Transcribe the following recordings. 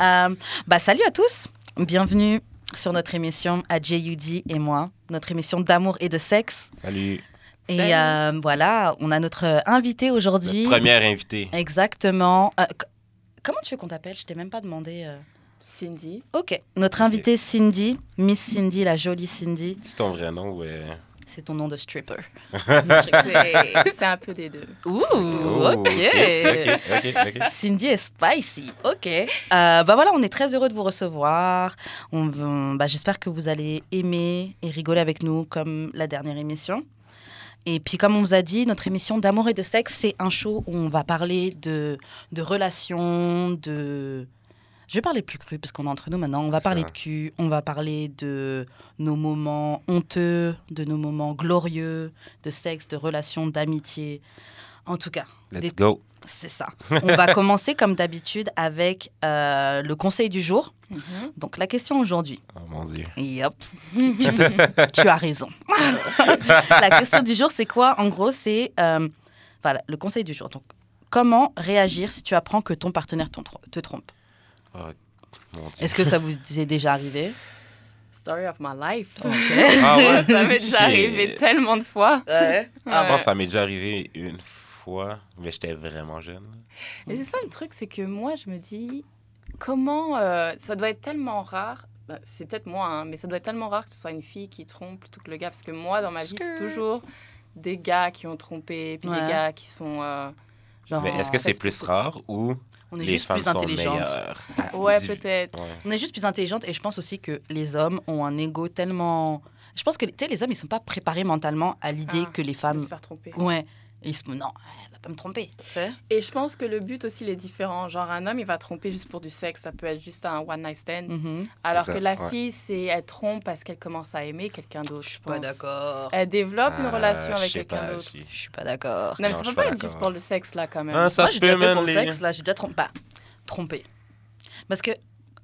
Euh, bah, salut à tous. Bienvenue sur notre émission à JUD et moi, notre émission d'amour et de sexe. Salut. Et euh, voilà, on a notre invité aujourd'hui. Première invitée. Exactement. Euh, comment tu veux qu'on t'appelle? Je t'ai même pas demandé. euh. Cindy. Ok. Notre invitée Cindy, Miss Cindy, la jolie Cindy. C'est ton vrai nom, ouais. C'est ton nom de stripper. C'est un peu des deux. Ouh, Oh, ok. Cindy est spicy. Ok. Euh, bah voilà, on est très heureux de vous recevoir. On, on- bah, J'espère que vous allez aimer et rigoler avec nous comme la dernière émission. Et puis, comme on vous a dit, notre émission d'amour et de sexe, c'est un show où on va parler de, de relations, de. Je vais parler plus cru parce qu'on est entre nous maintenant. On va parler Ça. de cul, on va parler de nos moments honteux, de nos moments glorieux, de sexe, de relations, d'amitié. En tout cas, des Let's go. c'est ça. On va commencer comme d'habitude avec euh, le conseil du jour. Donc la question aujourd'hui. Oh mon Dieu. Hop, tu, peux- tu as raison. la question du jour, c'est quoi? En gros, c'est euh, voilà, le conseil du jour. Donc, comment réagir si tu apprends que ton partenaire te trompe? Oh. Est-ce que ça vous est déjà arrivé? Story of my life. Ah ouais? Ça m'est déjà arrivé tellement de fois. Ouais. Je pense que ça m'est déjà arrivé une fois, mais j'étais vraiment jeune. Et c'est ça le truc, c'est que moi, je me dis, comment euh, ça doit être tellement rare. bah, c'est peut-être moi, hein, mais ça doit être tellement rare que ce soit une fille qui trompe plutôt que le gars. Parce que moi, dans ma vie, c'est toujours des gars qui ont trompé, puis Ouais. des gars qui sont. euh, genre, Mais est-ce que c'est plus rare ou On est les juste femmes plus sont intelligentes. Ouais, peut-être. Ouais. On est juste plus intelligente et je pense aussi que les hommes ont un ego tellement. Je pense que les hommes, ils sont pas préparés mentalement à l'idée Ah, que les de femmes. se faire tromper. Ouais. Et ils se non, elle va pas me tromper. Et je pense que le but aussi il est différent. Genre, un homme, il va tromper juste pour du sexe. Ça peut être juste un one night stand. Mhm. Alors ça, que la ouais. fille, c'est elle trompe parce qu'elle commence à aimer quelqu'un d'autre. Je Pas pense. d'accord. Elle développe une Ah, relation avec quelqu'un pas, d'autre. je- suis pas d'accord. Non, mais ça peut suis pas pas être juste pour le sexe, là, quand même. Ah, ça Moi, j'ai déjà fait pour le sexe, là, j'ai déjà trompé. Pas trompé. Parce que.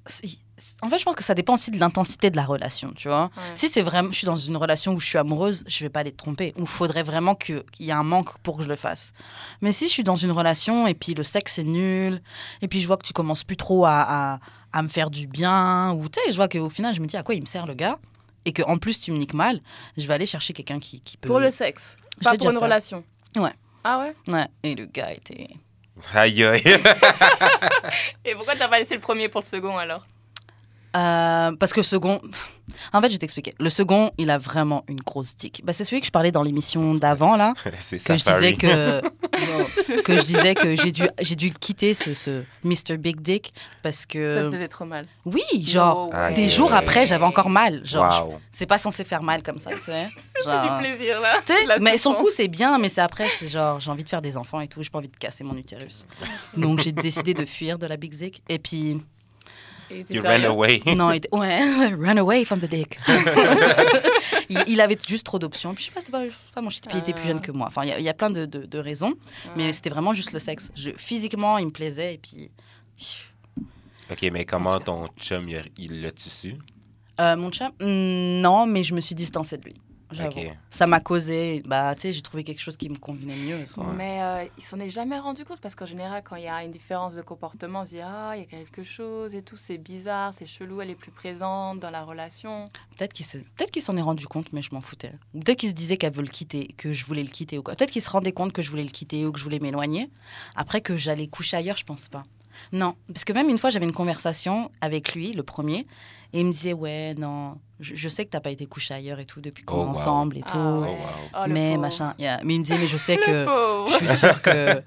si- En fait, je pense que ça dépend aussi de l'intensité de la relation, tu vois. Ouais. Si c'est vraiment, je suis dans une relation où je suis amoureuse, je vais pas aller te tromper. Ou faudrait vraiment que- qu'il y ait un manque pour que je le fasse. Mais si je suis dans une relation et puis le sexe est nul, et puis je vois que tu commences plus trop à, à, à me faire du bien, ou tu sais, je vois qu'au final, je me dis à quoi il me sert le gars, et qu'en plus tu me niques mal, je vais aller chercher quelqu'un qui, qui peut. Pour le sexe, Je pas pour une fait. relation. Ouais. Ah ouais? Ouais, et le gars était. Aïe, aïe. Et pourquoi t'as pas laissé le premier pour le second, alors? Euh, parce que le second, en fait, je vais t'expliquer. Le second, il a vraiment une grosse dick. Bah, c'est celui que je parlais dans l'émission d'avant là, c'est que je Safari. disais que Non, que je disais que j'ai dû j'ai dû quitter ce, ce Mr Big Dick parce Ça que se faisait trop mal. oui, genre No Ah, des jours après, j'avais encore mal. Genre, Wow. c'est pas censé faire mal comme ça, tu sais. Genre- du plaisir, là. Tu sais, La mais son coup c'est bien, mais c'est après c'est genre j'ai envie de faire des enfants et tout, j'ai pas envie de casser mon utérus. Donc j'ai décidé de fuir de la Big Dick et puis You sérieux ran away. non, il ouais, run away from the dick. il, il avait juste trop d'options. Puis je sais pas, c'était pas, pas mon shit. Puis il était plus Ah. jeune que moi. Enfin, il y a- il y, a plein de, de- de raisons, mais Ouais. c'était vraiment juste le sexe. Je, physiquement, il me plaisait et puis. OK, mais comment ton chum, il l'a-tu su? Euh, mon chum, hmm, non, mais je me suis distancée de lui. J'avoue. Ça m'a causé, bah, tu sais, j'ai trouvé quelque chose qui me convenait mieux. soit. Mais euh, il s'en est jamais rendu compte parce qu'en général, quand il y a une différence de comportement, on se dit Ah, il y a quelque chose et tout, c'est bizarre, c'est chelou, elle est plus présente dans la relation. Peut-être qu'il peut-être qu'il s'en est rendu compte, mais je m'en foutais. Ou Peut-être qu'il se disait qu'elle veut le quitter, que je voulais le quitter ou quoi. Peut-être qu'il se rendait compte que je voulais le quitter ou que je voulais m'éloigner. Après que j'allais coucher ailleurs, je pense pas. Non, parce que même une fois, j'avais une conversation avec lui, le premier, et il me disait ouais, non, je, je sais que t'as pas été couché ailleurs et tout depuis qu'on Oh, est wow. ensemble et tout. Ah ouais. wow. Oh, mais machin, yeah. mais il me disait mais je sais que je suis sûre que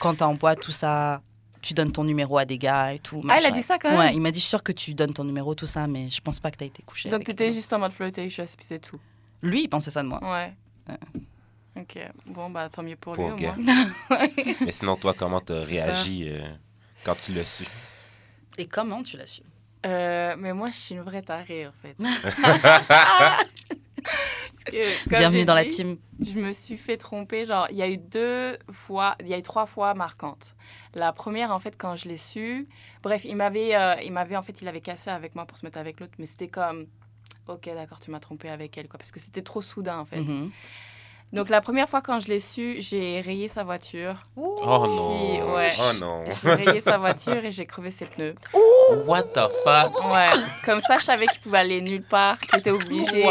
quand t'es en boîte tout ça, tu donnes ton numéro à des gars et tout. Ah, il a dit ça quand même Ouais, il m'a dit je suis sûre que tu donnes ton numéro tout ça, mais je pense pas que t'as été couché. Donc t'étais juste en mode flirtation, puis c'est tout. Lui, il pensait ça de moi. Ouais. Ok, bon, bah tant mieux pour, Pour lui au gars. moins. Mais sinon, toi, comment t'as réagi euh, quand tu l'as su? Et comment tu l'as su? Euh, mais moi, je suis une vraie tarée, en fait. Que, Bienvenue dans la team. Je me suis fait tromper. Genre, il y a eu deux fois, il y a eu trois fois marquantes. La première, en fait, quand je l'ai su, bref, il m'avait, euh, il m'avait, en fait, il avait cassé avec moi pour se mettre avec l'autre, mais c'était comme, ok, d'accord, tu m'as trompé avec elle, quoi, parce que c'était trop soudain, en fait. Mhm. Donc la première fois quand je l'ai su, j'ai rayé sa voiture. Oh non. Puis, ouais. Oh non. J'ai rayé sa voiture et j'ai crevé ses pneus. What the fuck? Ouais. Comme ça, je savais qu'il pouvait aller nulle part, qu'il était obligé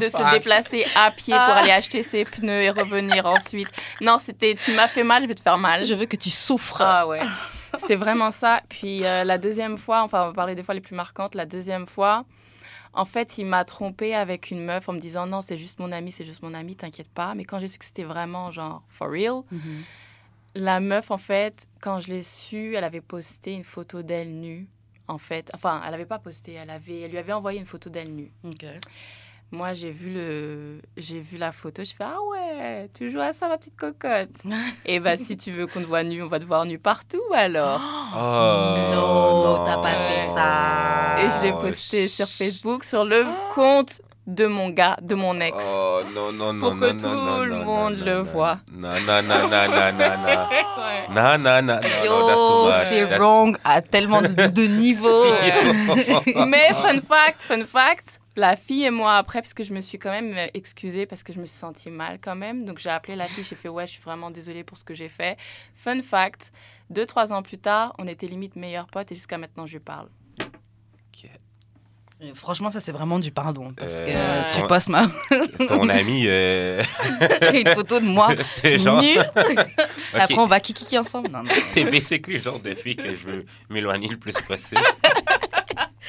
de se déplacer à pied pour Ah. aller acheter ses pneus et revenir ensuite. Non, c'était tu m'as fait mal, je vais te faire mal. Je veux que tu souffres. Ah ouais. C'était vraiment ça. Puis euh, la deuxième fois, enfin on va parler des fois les plus marquantes, la deuxième fois, en fait il m'a trompé avec une meuf en me disant non c'est juste mon ami, c'est juste mon ami, t'inquiète pas. Mais quand j'ai su que c'était vraiment genre for real, Mhm. la meuf en fait, quand je l'ai su, elle avait posté une photo d'elle nue. En fait, enfin, elle avait pas posté, elle avait, elle lui avait envoyé une photo d'elle nue. Moi, j'ai vu le, j'ai vu la photo, je fais ah ouais, tu joues à ça ma petite cocotte. Et bah si tu veux qu'on te voit nu, on va te voir nu partout alors. Oh, non, t'as pas fait ça. Et je l'ai posté sur Facebook, sur le compte de mon gars, de mon ex. Oh non, non, non. Pour que non, non, tout non, le non, monde non, le non, voit. Non, non, non, non, non, non, non. Non, non, non, non, non, Yo, c'est wrong à tellement de, de niveaux. Mais fun fact, fun fact, la fille et moi après, parce que je me suis quand même euh, excusée parce que je me suis sentie mal quand même. Donc j'ai appelé la fille, j'ai fait ouais, je suis vraiment désolée pour ce que j'ai fait. Fun fact, deux trois ans plus tard, on était limite meilleurs potes et jusqu'à maintenant je lui parle. Ok. Et Franchement, ça c'est vraiment du pardon parce Euh, que tu ouais. postes ma Ton ami, euh, une photo de moi c'est genre. nue. Après, on va kiki ensemble. Non, non. T'es basically le genre de fille que je veux m'éloigner le plus possible.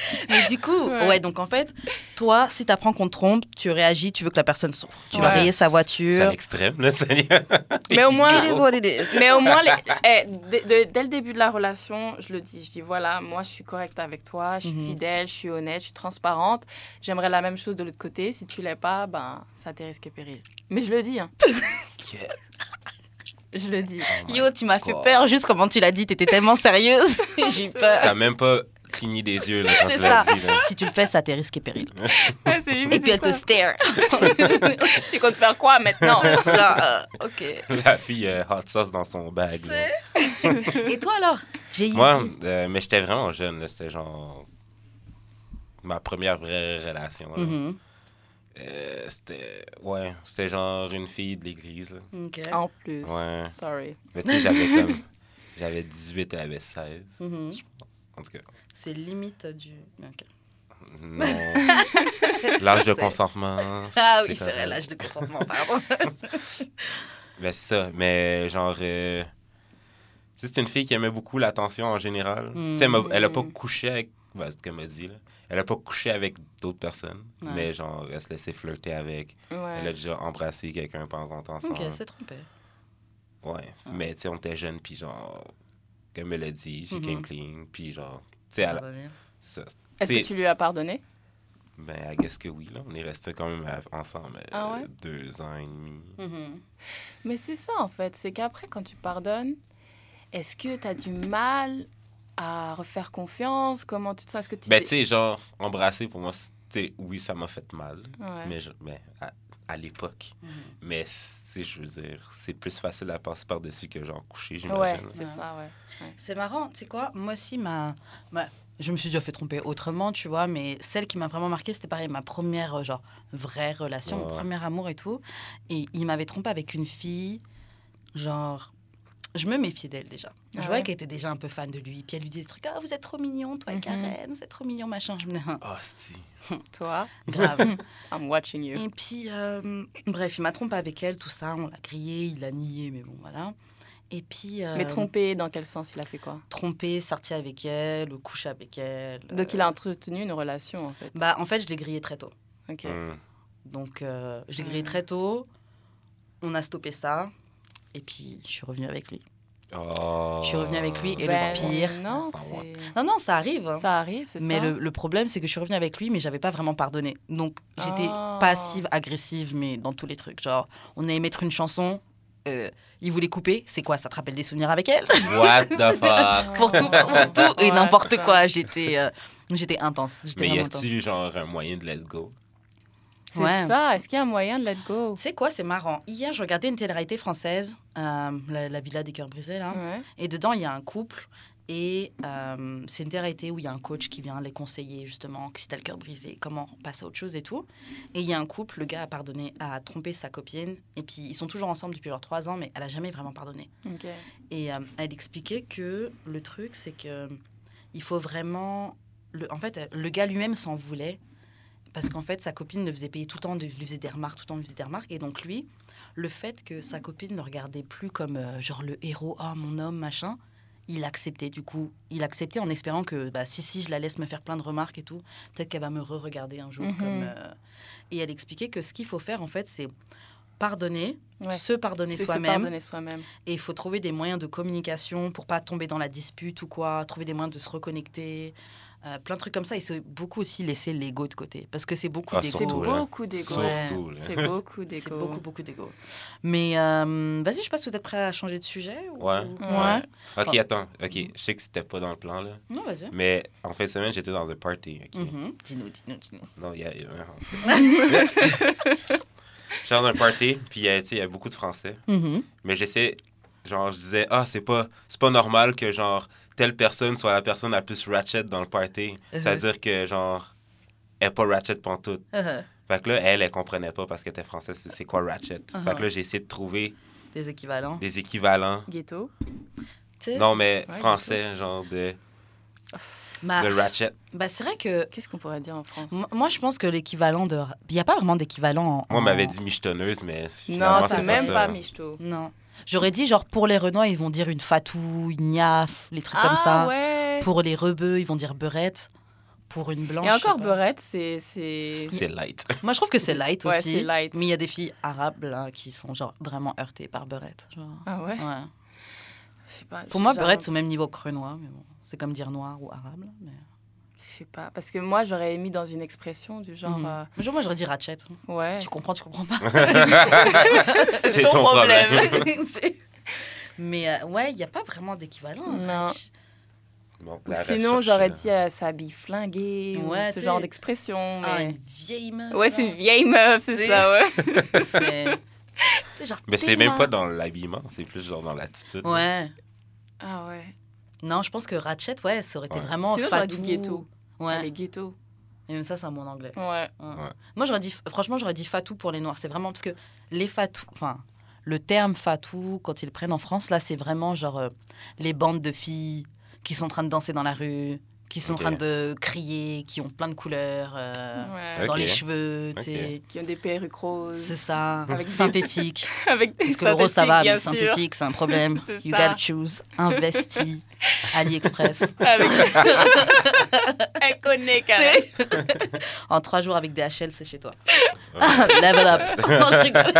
Mais du coup, Ouais. ouais. donc en fait, toi, si t'apprends qu'on te trompe, tu réagis, tu veux que la personne souffre. Tu vas rayer sa C'est voiture. un extrême, là, Mais au moins, It is what it is. Mais au moins, les- eh, dès- de- dès le début de la relation, je le dis. Je dis voilà, moi, je suis correcte avec toi, je suis Mhm. fidèle, je suis honnête, je suis transparente. J'aimerais la même chose de l'autre côté. Si tu l'es pas, ben, ça t'est risqué péril. Mais je le dis, hein. Je le dis. Oh Yo, tu m'as fait peur juste comment tu l'as dit. T'étais tellement sérieuse. J'ai eu peur. T'as même pas cligné des yeux là, quand tu ça. dit. Là. Si tu le fais, ça t'est risqué péril. Et puis elle te stare. tu comptes faire quoi maintenant? Euh, ok. La fille euh, hot sauce dans son bag. Et toi alors? J'ai Moi, euh, mais j'étais vraiment jeune. C'était genre ma première vraie relation. Mhm. Euh, c'était ouais, c'était genre une fille de l'église. là. Ok. En plus. Ouais. Sorry. Mais tu sais, j'avais comme j'avais 18, elle avait 16. Mhm. En tout cas, C'est limite du. ok. non. L'âge de consentement. Ah oui, c'est vrai, l'âge de consentement, pardon. Ben, c'est ça. Mais genre. euh, tu sais, c'est une fille qui aimait beaucoup l'attention en général. Mm. Sais, elle m'a- elle a pas Mm. couché avec. Ben, c'est ce qu'elle m'a dit, là. Elle a pas couché avec d'autres personnes. Ouais. Mais genre, elle se laissait flirter avec. Elle a Ouais. déjà embrassé quelqu'un pendant qu'on était ensemble. ok, c'est trompé. Ouais. Mais tu sais, on était jeunes, puis genre. Comme elle a dit, j'ai came clean. Puis genre. Tu sais. Est-ce que tu lui as pardonné? Ben, I guess que oui, là. On est restés quand même à- ensemble euh, Ah ouais? deux ans et demi. Mhm. Mais c'est ça, en fait. C'est qu'après, quand tu pardonnes, est-ce que tu as du mal à refaire confiance? Comment tu te sens? Est-ce que tu Ben, tu sais, genre, embrasser, pour moi, tu sais, oui, ça m'a fait mal. Ouais. Mais, je- mais à, à l'époque. Mhm. Mais, tu sais, je veux dire, c'est plus facile à passer par-dessus que genre coucher, Ouais, j'imagine. c'est Ouais. ça, ouais. C'est marrant, tu sais quoi Moi aussi, ma, ma- je me suis déjà fait tromper autrement, tu vois, mais celle qui m'a vraiment marqué, c'était pareil, ma première, euh, genre, vraie relation, mon premier amour et tout. Et il m'avait trompé avec une fille, genre. Je me méfiais d'elle déjà. Je Ah voyais ouais qu'elle était déjà un peu fan de lui. Puis elle lui disait des trucs Ah, vous êtes trop mignon, toi et Mhm. Karen, vous êtes trop mignon, machin. Je me disais Oh, c'est Toi, Grave. I'm watching you. Et puis, euh, bref, il m'a trompé avec elle, tout ça. On l'a grillé, il l'a nié, mais bon, voilà. Et puis. euh, Mais trompé, dans quel sens il a fait quoi? Trompé, sorti avec elle, couché avec elle. Donc il euh, a entretenu une relation, en fait. Bah, en fait, je l'ai grillé très tôt. Ok. Mm. Donc, euh, je l'ai grillé Mm. très tôt. On a stoppé ça. Et puis, je suis revenue avec lui. Oh. Je suis revenue avec lui et le Ben, pire- Non, Ça va. c'est... Non, non, ça arrive. hein. Ça arrive, c'est Mais le, le problème, c'est que je suis revenue avec lui, mais j'avais pas vraiment pardonné. Donc, j'étais Ah. passive, agressive, mais dans tous les trucs. Genre, on allait mettre une chanson, euh, il voulait couper. C'est quoi Ça te rappelle des souvenirs avec elle? What the fuck? Pour tout, pour tout et n'importe quoi. J'étais euh, j'étais intense. Mais y a-tu genre un moyen de let go? C'est Ouais. ça. Est-ce qu'il y a un moyen de let go? Sais quoi, c'est marrant. Hier, je regardais une télé-réalité française, euh, la, la Villa des Cœurs Brisés, là. Ouais. Et dedans, il y a un couple. Et euh, c'est une réalité où il y a un coach qui vient les conseiller, justement, que si t'as le cœur brisé, comment passer à autre chose et tout. Et il y a un couple, le gars a pardonné, a trompé sa copine. Et puis, ils sont toujours ensemble depuis leurs trois ans, mais elle a jamais vraiment pardonné. Et euh, elle expliquait que le truc, c'est que il faut vraiment. Le, en fait, le gars lui-même s'en voulait parce qu'en fait, sa copine le faisait payer tout le temps, lui faisait des remarques, tout le temps lui faisait des remarques. Et donc, lui, le fait que sa copine ne regardait plus comme euh, genre le héros, ah mon homme, machin, il acceptait du coup. Il acceptait en espérant que bah, si, si, je la laisse me faire plein de remarques et tout, peut-être qu'elle va me re-regarder un jour. Mhm. comme, euh, Et elle expliquait que ce qu'il faut faire, en fait, c'est pardonner, Ouais. se soi-même. pardonner soi-même. Et il faut trouver des moyens de communication pour pas tomber dans la dispute ou quoi, trouver des moyens de se reconnecter, euh, plein de trucs comme ça. Et c'est beaucoup aussi laisser l'ego de côté. Parce que c'est beaucoup Ah, d'ego. C'est beaucoup d'ego. Surtout, là. C'est beaucoup d'ego. C'est beaucoup, beaucoup d'ego. Mais euh, vas-y, je sais pas si vous êtes prêts à changer de sujet. ou- Ouais. Ouais. Ok, Ah. attends. Ok, je sais que c'était pas dans le plan, là. Non, vas-y. Mais en fin de semaine, j'étais dans un party. ok? Mhm. Dis-nous, dis-nous, dis-nous. Non, il y a. J'étais dans un party, puis il y a, tu sais, il y a beaucoup de Français. Mhm. Mais j'essaie. Genre, je disais, ah, c'est pas, c'est pas normal que, genre, telle personne soit la personne la plus ratchet dans le party. Uh-huh. C'est-à-dire que, genre, elle est pas ratchet pantoute. Uh-huh. Fait que là, elle, elle comprenait pas parce qu'elle était française, c'est- quoi ratchet? Uh-huh. Fait que là, j'ai essayé de trouver Des équivalents. des équivalents. Ghetto. Non, mais Ouais, français, genre, de, bah, de ratchet. bah, c'est vrai que Qu'est-ce qu'on pourrait dire en France? m- moi, je pense que l'équivalent de. Il n'y a pas vraiment d'équivalent en. Moi, on m'avait dit michetonneuse, mais Non, c'est même ça. pas michto. Non. J'aurais dit, genre, pour les Renois, ils vont dire une fatou, une niaf, les trucs comme ça. Ah ouais. Pour les rebeux, ils vont dire beurette. Pour une blanche. Et encore beurette, c'est c'est C'est light. Moi, je trouve que c'est light Ouais, aussi. c'est light. Mais il y a des filles arabes, là, qui sont, genre, vraiment heurtées par beurette. genre. Ah ouais? Ouais. Pas. Pour moi, beurette, c'est au même niveau que renois. Mais bon, c'est comme dire noir ou arabe. là, mais... Je sais pas parce que moi j'aurais mis dans une expression du genre euh, Genre, moi, j'aurais dit ratchet. ouais. Tu comprends, tu comprends pas. C'est ton problème. Mais euh, ouais, il n'y a pas vraiment d'équivalent. Non. Bon, sinon j'aurais là. dit euh, s'habille flinguée Ouais, ou tu ce genre d'expression. Ah, une vieille meuf. ouais, c'est une vieille meuf, c'est ça, ouais. C'est- genre, Mais c'est même pas dans l'habillement, c'est plus genre dans l'attitude. Ouais. Ah ouais. Non, je pense que ratchet, ouais, ça aurait été Ouais. vraiment Sinon j'aurais dit fatou. ghetto. Ouais. Les ghettos. Et même ça, c'est un mot en anglais. Ouais. Moi, j'aurais dit, franchement, j'aurais dit fatou pour les noirs. C'est vraiment parce que les fatou, enfin, le terme fatou, quand ils le prennent en France, là, c'est vraiment genre euh, les bandes de filles qui sont en train de danser dans la rue, qui sont en train de crier, qui ont plein de couleurs euh, Ouais. dans les cheveux. Qui ont des perruques roses. C'est ça, Avec des- synthétique. Avec des Parce que le rose, ça va, mais synthétique, c'est un problème. You ça. gotta choose. Investi. AliExpress. Avec... Elle connaît, carrément. En trois jours avec DHL, c'est chez toi. Ouais. Level up. non, je rigole.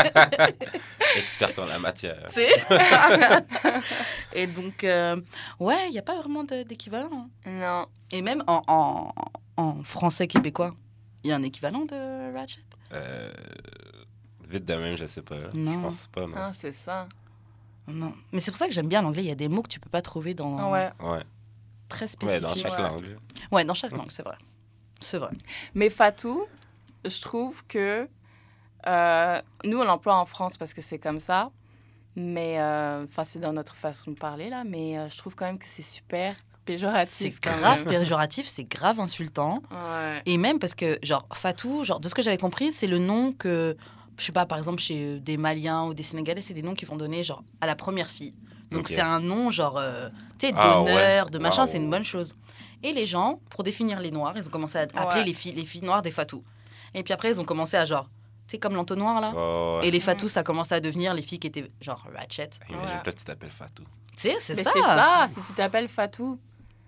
Experte en la matière. Et donc, euh, ouais, il n'y a pas vraiment de- d'équivalent. hein. Non. Et même en, en, en français québécois, il y a un équivalent de Ratchet? Euh, vite de même, je sais pas. Non. Je pense pas, non. Ah, c'est ça. Non. Mais c'est pour ça que j'aime bien l'anglais. Il y a des mots que tu peux pas trouver dans. Ah ouais. Ouais. Très Ouais, spécifiques. dans chaque Ouais. langue. Ouais, dans chaque langue, c'est vrai. C'est vrai. Mais Fatou, je trouve que euh, nous, on l'emploie en France parce que c'est comme ça. Mais, euh, enfin, c'est dans notre façon de parler, là. Mais euh, je trouve quand même que c'est super C'est péjoratif. quand grave même. péjoratif, c'est grave insultant. Ouais. Et même parce que, genre, Fatou, genre, de ce que j'avais compris, c'est le nom que, je sais pas, par exemple, chez des Maliens ou des Sénégalais, c'est des noms qu'ils vont donner, genre, à la première fille. Donc, c'est un nom, genre, euh, tu sais, Ah, d'honneur, ouais. de machin, c'est une bonne chose. Et les gens, pour définir les noirs, ils ont commencé à appeler Ouais. les, filles, les filles noires des Fatou. Et puis après, ils ont commencé à, genre, tu sais, comme l'entonnoir, là. Oh, ouais. Et les Fatou, ça a commencé à devenir les filles qui étaient, genre, ratchet. Imagine, Ouais. toi, tu t'appelles Fatou. Tu sais, c'est ça. c'est ça, si tu t'appelles Fatou.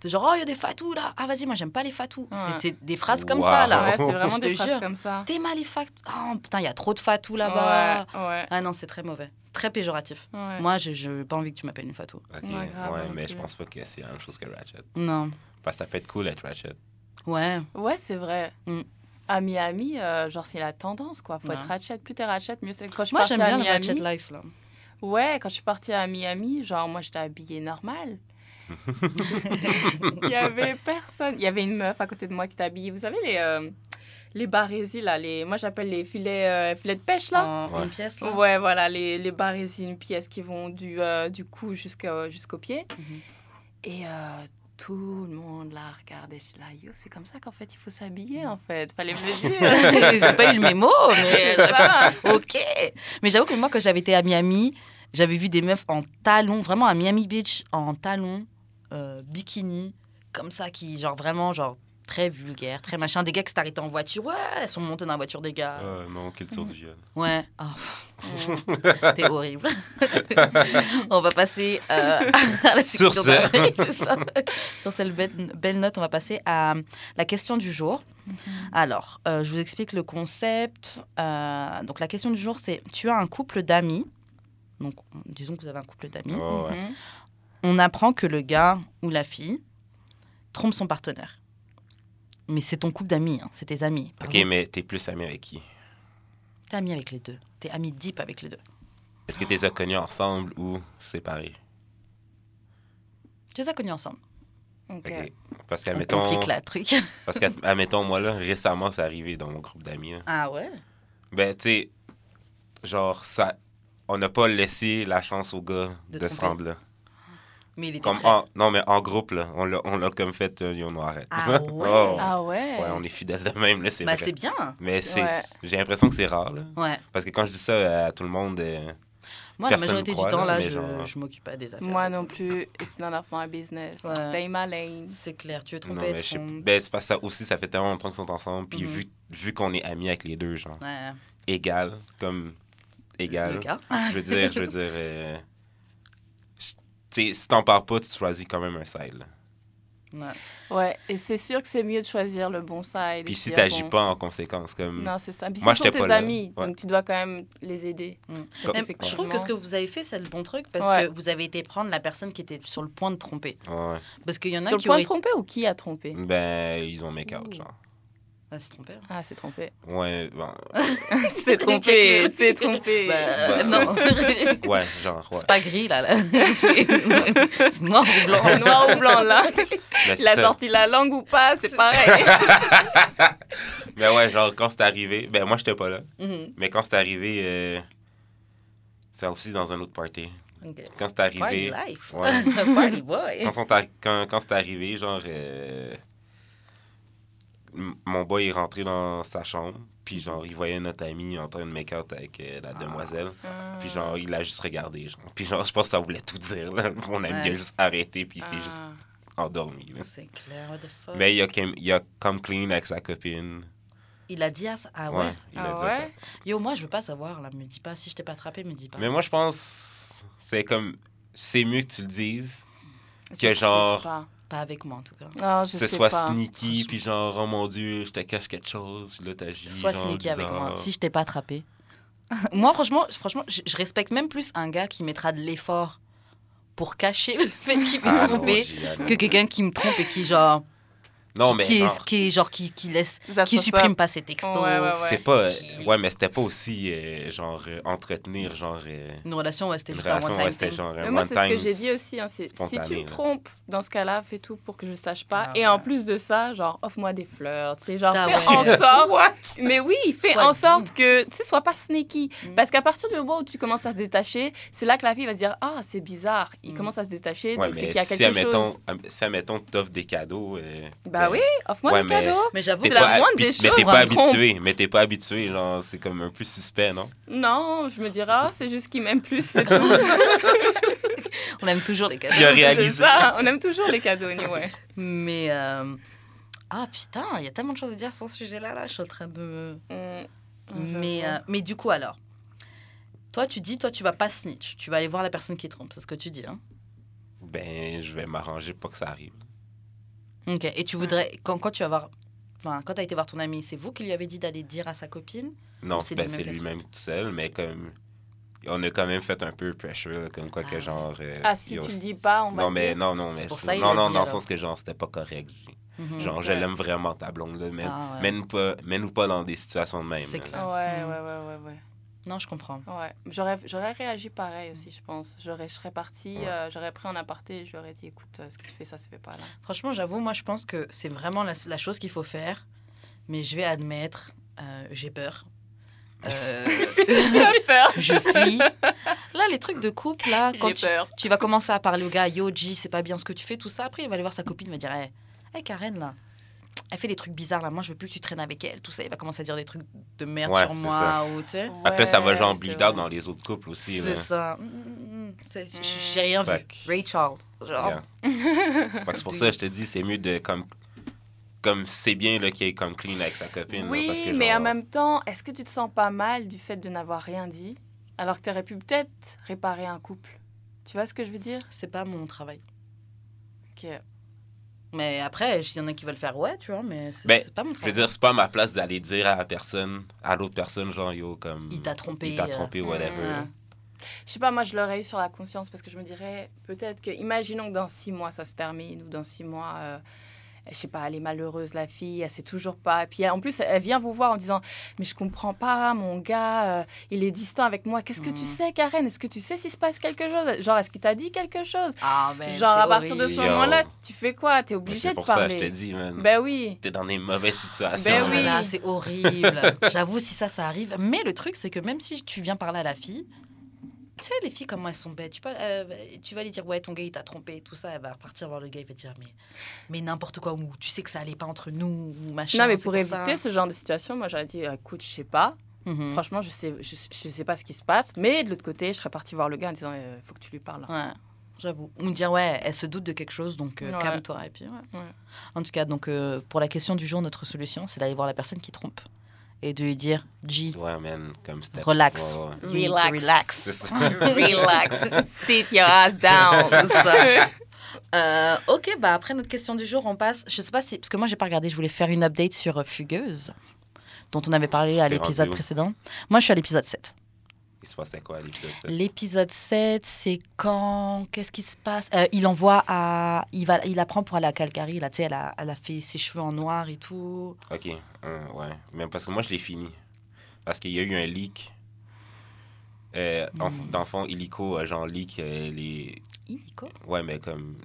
C'est genre, oh, il y a des Fatou, là. Ah, vas-y, moi, j'aime pas les Fatou. Ouais. C'était des phrases comme ça, là. Ouais, c'est vraiment Je des phrases jure. comme ça. T'es mal les fatou. Oh, putain, il y a trop de Fatou là-bas. Ouais, ouais, Ah non, c'est très mauvais. Très péjoratif. ouais. Moi, je n'ai pas envie que tu m'appelles une Fatou. Ok, Ouais, grave, ouais, non mais je pense pas que c'est la même chose que Ratchet. Non. Parce que ça peut être cool être Ratchet. Ouais. Ouais, c'est vrai. Mm. À Miami, euh, genre, c'est la tendance, quoi. Faut Ouais. être ratchet. Plus t'es ratchet, mieux c'est. Quand je suis Moi, partie j'aime à bien le Miami, Ratchet Life, là. Ouais, quand je suis partie à Miami, genre, moi, j'étais habillée normal. Il y avait personne. Il y avait une meuf à côté de moi qui était habillée. Vous savez, les, euh, les barésies, là, les... moi, j'appelle les filets, euh, filets de pêche, là. En Ouais. une pièce, là. Ouais, voilà, les, les barésies, une pièce qui vont du, euh, du cou jusqu'au jusqu'au pied. Et euh, tout le monde la regardait. Je là, yo, c'est comme ça qu'en fait, il faut s'habiller, en fait. Fallait me le dire. J'ai pas eu le mémo, mais ok. Mais j'avoue que moi, quand j'avais été à Miami, j'avais vu des meufs en talons, vraiment à Miami Beach, en talons, euh, bikini, comme ça, qui, genre vraiment, genre très vulgaire, très machin. Des gars qui s'arrêtaient en voiture, ouais, elles sont montées dans la voiture des gars. Non, culture du viol? Ouais, oh, t'es horrible. on va passer euh, à la Sur section ce. d'après, c'est ça. Sur cette belle, note, on va passer à la question du jour. Alors, euh, je vous explique le concept. Euh, donc, la question du jour, c'est tu as un couple d'amis. Donc, disons que vous avez un couple d'amis. Oh, ouais. Mhm. On apprend que le gars ou la fille trompe son partenaire. Mais c'est ton couple d'amis, hein, c'est tes amis. Ok, mais t'es plus ami avec qui? T'es ami avec les deux. T'es ami deep avec les deux. Est-ce que t'es as connus ensemble ou séparés? Tu les as connus ensemble. Ok. Ok. Parce On qu'admettons, complique la truc. parce qu'admettons, moi, là, récemment, c'est arrivé dans mon groupe d'amis. Ah ouais? Ben, tu sais, genre, ça. On n'a pas laissé la chance au gars De de, se rendre là. Mais il était Comme prêt. en- non, mais en groupe, là. On l'a, on l'a comme fait, euh, on arrête. Ah ouais? Oh. Ah ouais? Ouais, on est fidèles de même, là, c'est vrai. c'est bien. Mais c'est, Ouais. j'ai l'impression que c'est rare, là. Ouais. Parce que quand je dis ça à tout le monde, euh, Moi, la Personne majorité me croit, du temps, là, je, genre- je m'occupe pas des affaires. Moi non plus. It's none of my business. Ouais. Stay my lane. C'est clair, tu veux non, tromper, mais je ben, c'est parce que ça aussi, ça fait tellement longtemps qu'ils sont ensemble. Puis Mhm. vu, vu qu'on est amis avec les deux, genre, Ouais. égal, comme égal. Je veux dire, je veux dire. euh, je- tu sais, si t'en parles pas, tu choisis quand même un side. là. Ouais. Ouais, et c'est sûr que c'est mieux de choisir le bon side. et Puis si t'agis bon, pas en conséquence, comme. Non, c'est ça. Puis Moi, ce sont tes pas amis, Ouais. donc tu dois quand même les aider. Mm. Comme- je trouve que ce que vous avez fait, c'est le bon truc parce Ouais. que vous avez été prendre la personne qui était sur le point de tromper. Ouais. Parce qu'il y en a Sur le qui point auraient... de tromper ou qui a trompé? Ben, ils ont make out, Ouh. genre. Ah, c'est trompé. hein. Ah, c'est trompé. Ouais, bon, c'est trompé, c'est trompé. Bah, Bah. non. ouais, genre, ouais. C'est pas gris, là. là. C'est noir ou blanc. Noir ou blanc, là. Mais Il a ça- sorti la langue ou pas, c'est pareil. Mais ouais, genre, quand c'est arrivé, ben, moi, j'étais pas là. Mhm. Mais quand c'est arrivé, euh, c'est aussi dans un autre party. Quand c'est Party arrivé. life. Ouais. Party boy. Quand, c'est arrivé, genre, euh, mon boy est rentré dans sa chambre, puis genre, il voyait notre ami en train de make out avec euh, la demoiselle. Puis genre, il a juste regardé, genre. Puis genre, je pense que ça voulait tout dire, là. Mon ami Ouais. il a juste arrêté, puis il s'est juste Ah. endormi, là. C'est clair, what the fuck. Mais il a, comme- il a comme clean avec sa copine. Il a dit à ça. Ah ouais? il a Ah dit ouais? ça. Yo, moi, je veux pas savoir, là. Me dis pas. Si je t'ai pas attrapé, me dis pas. Mais moi, je pense, c'est comme, c'est mieux que tu le dises, Je que sais genre- pas. Pas avec moi, en tout cas. Non, je que ce sais soit pas. sneaky, puis genre, oh mon dieu, je te cache quelque chose, là, t'agis. Sois genre, sneaky avec moi. Si je t'ai pas attrapé. moi, franchement, franchement je, je respecte même plus un gars qui mettra de l'effort pour cacher le fait qu'il m'ait Ah, trompé non. que quelqu'un qui me trompe et qui, genre. Non, qui, mais qui, est, qui est, genre, qui, qui laisse. Ça, Qui supprime pas ses textos. Ouais, ouais, ouais. c'est pas. euh, Qui- Ouais, mais c'était pas aussi, euh, genre, euh, entretenir, genre. euh, Une relation, ouais, c'était Une juste un c'était thing. genre Mais moi, one c'est ce que time j'ai dit aussi. hein, c'est si tu me là. trompes, dans ce cas-là, fais tout pour que je sache pas. Ah Et ouais. en plus de ça, genre, offre-moi des fleurs. Tu sais, genre, Ah fais ouais. en sorte. Mais oui, fais Sois en sorte que, tu sais, sois pas sneaky. Mm. Parce qu'à partir du moment où tu commences à se détacher, c'est là que la fille va se dire, ah, c'est bizarre. Il Mm. commence à se détacher, donc c'est qu'il y a si, quelque admettons, chose. si, admettons, t'offres des cadeaux. euh, Bah ben, oui, offre-moi Ouais, des mais- cadeaux. Mais j'avoue, C'est que la moindre des Mais choses, t'es pas trompe. habitué, mais t'es pas habitué, genre, c'est comme un peu suspect, non? Non, je me dirais, ah, c'est juste qu'il m'aime plus, c'est tout. on aime toujours les cadeaux. Il a réalisé. ça, on aime toujours les cadeaux, anyway. Mais. euh, Ah putain, il y a tellement de choses à dire sur ce sujet-là. Là. Je suis en train de. Mm. Mais, euh, mais du coup, alors. Toi, tu dis, toi, tu vas pas snitch. Tu vas aller voir la personne qui trompe. C'est ce que tu dis. Hein? Ben, je vais m'arranger pour que ça arrive. Ok. Et tu voudrais. Quand, quand tu vas voir. Enfin, quand tu as été voir ton ami, c'est vous qui lui avez dit d'aller dire à sa copine? Non, c'est ben, lui-même tout seul, mais comme. On a quand même fait un peu pressure, comme quoi Ah. que genre. euh, Ah, si tu le dis pas, on va Non, mais non, non, mais. Pour je- ça, il non, non, dit, dans le sens que genre, c'était pas correct. Mhm. Genre, je Ouais. l'aime vraiment, ta blonde, là. Mène, Ah, ouais. pas, mène-nous pas dans des situations de même. C'est là. clair. Ouais, Mm. ouais, ouais, ouais, ouais. Non, je comprends. Ouais, j'aurais, j'aurais réagi pareil aussi, je pense. J'aurais, je serais partie, Ouais. euh, j'aurais pris en aparté et je lui aurais dit, écoute, euh, ce que tu fais, ça se fait pas là. Franchement, j'avoue, moi, je pense que c'est vraiment la, la chose qu'il faut faire. Mais je vais admettre, euh, j'ai peur. euh, J'ai peur. je fuis. Là, les trucs de couple, là, quand tu, peur. tu vas commencer à parler au gars, yo, G, c'est pas bien ce que tu fais, tout ça. Après, il va aller voir sa copine, il va dire, hé, hey, Karen, là, elle fait des trucs bizarres, là, moi, je veux plus que tu traînes avec elle, tout ça. Il va commencer à dire des trucs de merde Ouais, sur moi, ça. ou tu sais. Après, ça va genre Ouais, bleed c'est out vrai. dans les autres couples aussi. C'est ça. Mm, mm, mm. J'ai rien vu. Rachel. Genre, Yeah. C'est pour ça que je te dis, c'est mieux de comme. Comme c'est bien qu'il est comme clean avec sa copine. là, Oui, parce que, mais en même temps, est-ce que tu te sens pas mal du fait de n'avoir rien dit alors que tu aurais pu peut-être réparer un couple? Tu vois ce que je veux dire? C'est pas mon travail. Ok. Mais après, s'il y en a qui veulent faire, ouais, tu vois, mais c'est Ben, c'est pas mon Je veux travail. dire, c'est pas ma place d'aller dire à la personne, à l'autre personne, genre, yo, comme. Il t'a trompé, Il t'a euh, trompé, whatever. Ouais. Je sais pas, moi je l'aurais eu sur la conscience parce que je me dirais peut-être que, imaginons que dans six mois ça se termine ou dans six mois, euh, je sais pas, elle est malheureuse la fille, elle sait toujours pas. Puis en plus, elle vient vous voir en disant Mais je comprends pas, mon gars, euh, il est distant avec moi. Qu'est-ce que tu Mhm. sais, Karen? Est-ce que tu sais s'il se passe quelque chose? Genre, est-ce qu'il t'a dit quelque chose? Ah, ben, Genre, c'est à partir de ce moment-là, tu fais quoi? T'es obligé C'est de pour ça parler. que je te dis, man. Ben oui. T'es dans des mauvaises situations. Ben Oh oui. là là, c'est horrible. J'avoue, si ça, ça arrive. Mais le truc, c'est que même si tu viens parler à la fille, tu sais, les filles, comment elles sont bêtes. Tu, euh, tu vas lui dire, ouais, ton gars, il t'a trompé, tout ça. Elle va repartir voir le gars, il va dire, mais, mais n'importe quoi, ou tu sais que ça allait pas entre nous, ou machin. Non, mais pour ça. éviter ce genre de situation, moi j'aurais dit écoute, je sais pas. Mhm. Franchement, je sais, je, je sais pas ce qui se passe. Mais de l'autre côté, je serais partie voir le gars en disant il faut que tu lui parles. Ouais, j'avoue. Ou dire, ouais, elle se doute de quelque chose, donc euh, Ouais. calme-toi. Et puis, ouais. Ouais. En tout cas, donc, euh, pour la question du jour, notre solution, c'est d'aller voir la personne qui trompe. Et de lui dire, G, Ouais, man, comme step. relax. Ouais, ouais. You need to Relax. Relax. Relax, sit your ass down. Euh, ok, bah après notre question du jour, on passe. Je sais pas si. Parce que moi, j'ai pas regardé, je voulais faire une update sur euh, Fugueuse, dont on avait parlé à l'épisode précédent. Moi, je suis à l'épisode 7. Il se quoi à l'épisode ça? L'épisode 7, c'est quand. Qu'est-ce qui se passe? Euh, Il envoie à. Il, va... il apprend pour aller à Calgary. Là, tu sais, elle a... elle a fait ses cheveux en noir et tout. Ok, euh, ouais. Même parce que moi, je l'ai fini. Parce qu'il y a eu un leak. Euh, en-. Dans le fond, Illico genre leak euh, les. Illico? Ouais, mais comme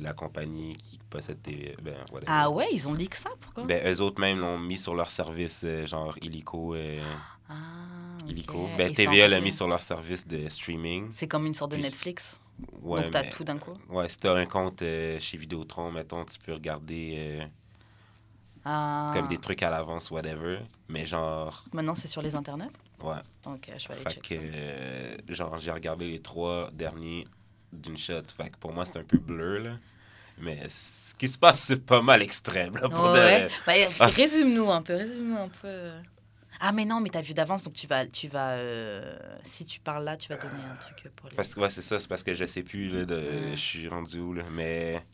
la compagnie qui possède TV. Ben. Ah ouais, ils ont leak ça Pourquoi? Ben, eux autres même l'ont mis sur leur service, euh, genre Illico. Ah. Illico. Et Ben, TVA l'a mis sur leur service de streaming. C'est comme une sorte de Puis- Netflix? Ouais, Donc, t'as tout d'un coup? Ouais, si t'as un compte euh, chez Vidéotron, mettons, tu peux regarder euh, Ah. comme des trucs à l'avance, whatever. Mais genre, Maintenant, c'est sur les internets? Ouais. Ok, je vais aller Fait checker que, ça. euh, genre, j'ai regardé les trois derniers d'une shot. Fait que pour moi, c'est un peu bleu, là. Mais ce qui se passe, c'est pas mal extrême, là, pour de Ouais. vrai. Bah, Ah. Résume-nous un peu, résume-nous un peu. Ah mais non, mais t'as vu d'avance, donc tu vas, tu vas, euh, si tu parles là, tu vas donner un truc pour les... Parce que, ouais, c'est ça, c'est parce que je sais plus, là, de, je suis rendu où, là. Mais.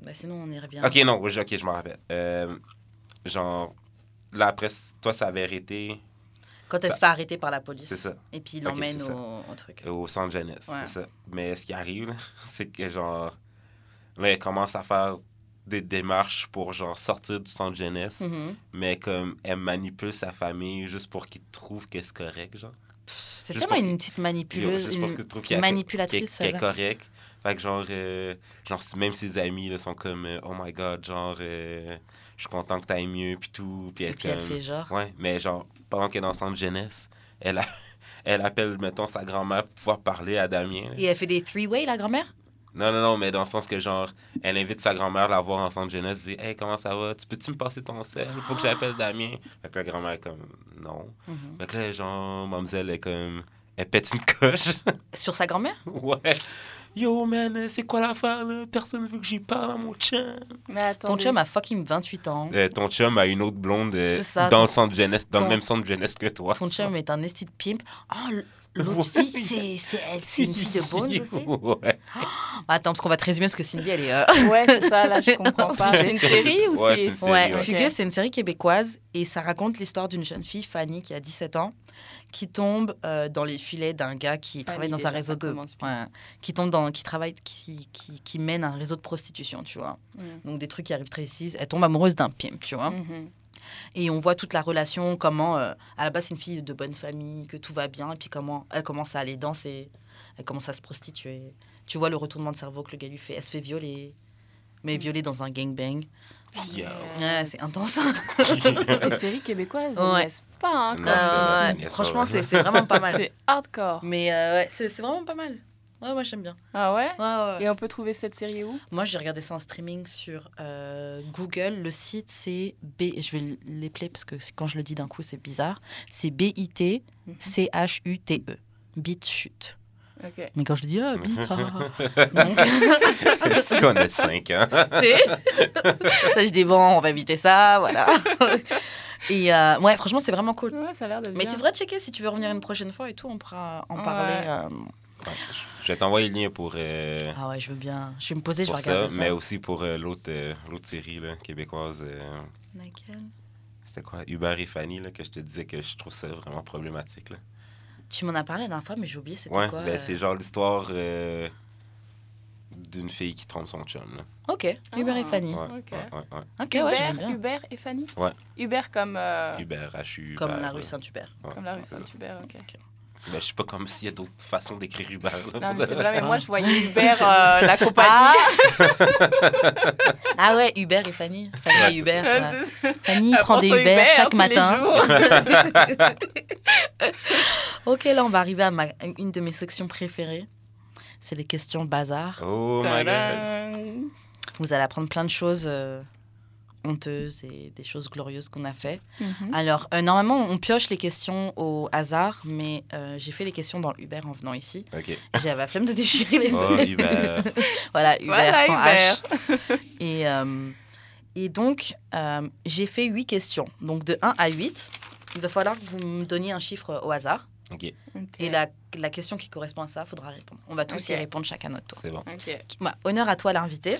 Bah, sinon, on y revient. Ok, non, ok, je m'en rappelle. Euh, genre, là, après, toi, ça avait arrêté, Quand elle ça- se fait arrêter par la police. c'est ça, Et puis il l'emmène au, au truc. au centre jeunesse, Ouais. c'est ça. Mais ce qui arrive, c'est que, genre, là, elle commence à faire des démarches pour, genre, sortir du centre jeunesse. Mhm. mais comme elle manipule sa famille juste pour qu'ils trouvent que c'est correct, genre. C'est tellement pour une petite manipuleuse, juste une qu'elle qu'elle- manipulatrice. qu'elle est correcte. Fait que genre, euh, genre même ses amis là, sont comme euh, Oh my god, genre, euh, je suis content que t'ailles mieux, puis tout. Puis Et elle, puis elle comme- fait genre. Ouais, mais genre, pendant qu'elle est dans le centre jeunesse, elle, a- elle appelle, mettons, sa grand-mère pour pouvoir parler à Damien. là. Et elle fait des three-way, la grand-mère? Non, non, non, mais dans le sens que, genre, elle invite sa grand-mère à la voir en centre jeunesse, dit Hey, comment ça va? Tu peux-tu me passer ton sel? Il faut que j'appelle Damien. Fait que la grand-mère est comme Non. Mhm. Fait que là, genre, mademoiselle est comme. Elle pète une coche. Sur sa grand-mère? Ouais. Yo, man, c'est quoi l'affaire, là? Personne veut que j'y parle à mon chum. Mais attends. Ton chum a fucking 28 ans. Euh, ton chum a une autre blonde euh, ça, dans ton- le centre jeunesse, dans ton- le même centre jeunesse que toi. Ton chum est un esti de pimp. Oh, l'autre Ouais. fille, c'est, elle, c'est une fille de Bones aussi ouais. Attends, parce qu'on va te résumer, parce que Cindy, elle est... euh, Ouais, c'est ça, là, je comprends Non, pas. c'est- une série ou Ouais, c'est. c'est une série, Ouais, ouais. Fugueuse, Ok. c'est une série québécoise et ça raconte l'histoire d'une jeune fille, Fanny, qui a 17 ans, qui tombe euh, dans les filets d'un gars qui travaille dans un réseau de... Ouais, qui tombe dans... qui travaille... Qui, qui, qui mène un réseau de prostitution, tu vois. Mm. Donc des trucs qui arrivent très ici. Elle tombe amoureuse d'un pimp, tu vois. Mhm. Et on voit toute la relation, comment euh, à la base c'est une fille de bonne famille, que tout va bien, et puis comment elle commence à aller danser, elle commence à se prostituer. Tu vois le retournement de cerveau que le gars lui fait, elle se fait violer. mais violée dans un gangbang. Ouais, c'est intense. Les séries québécoises, Ouais. pas hein, Non, Euh, ouais, Franchement, c'est c'est vraiment pas mal. C'est hardcore. Mais euh, ouais, c'est c'est vraiment pas mal. Ouais, moi j'aime bien. Ah ouais? Ouais, ouais, ouais. Et on peut trouver cette série où? Moi j'ai regardé ça en streaming sur euh, Google. Le site c'est B. Je vais l'épeler parce que quand je le dis d'un coup c'est bizarre. C'est B-I-T Mhm. C-H-U-T-E. Beat chute. Mais quand je dis ah, beat, ah. Donc, Est-ce qu'on a 5 ans? je dis bon, on va éviter ça, voilà. Et euh, ouais, franchement, c'est vraiment cool. Ouais, ça a l'air de Mais bien. tu devrais checker si tu veux revenir une prochaine fois et tout, on pourra en Ouais. parler. euh. Ouais, je- vais t'envoyer le lien pour, euh, Ah ouais, je veux bien. Je vais me poser, je vais regarder ça. mais aussi pour euh, l'autre euh, l'autre série là, québécoise. euh, Laquelle? C'était quoi? Hubert et Fanny, là, que je te disais que je trouve ça vraiment problématique. Là. Tu m'en as parlé la dernière fois, mais j'ai oublié c'était Ouais, quoi. ben, euh? c'est genre l'histoire euh, d'une fille qui trompe son chum. Là. Ok, Hubert et Ah. Fanny. Ouais, Ok. ouais, ouais, ouais. Ok, ouais, j'aime Hubert. Hubert et Fanny? Ouais. Hubert comme, euh, Hubert, H-U. Comme Hubert, la rue. Saint-Hubert. Ouais. comme la rue Saint-Hubert, ok. Ben, je sais pas comme s'il y a d'autres façons d'écrire Hubert. là, Non, mais c'est vrai. mais moi je voyais Hubert, euh, la compagnie. Ah ouais, Hubert et Fanny. Fanny Ouais, et ça. Fanny prend des Uber Uber chaque matin. ok, là, on va arriver à ma- une de mes sections préférées. C'est les questions bazar. Oh my god. Vous allez apprendre plein de choses euh, honteuses et des choses glorieuses qu'on a fait. Mhm. Alors, euh, normalement, on pioche les questions au hasard, mais euh, j'ai fait les questions dans Uber en venant ici. J'avais la flemme de déchirer les Oh, voilà, Uber Voilà, sans Uber. H. Et, euh, et donc, euh, j'ai fait huit questions. Donc, de 1 à 8, il va falloir que vous me donniez un chiffre au hasard. Et la, la question qui correspond à ça, il faudra répondre. On va tous y répondre chacun à notre tour. c'est bon. Bah, honneur à toi, l'invité.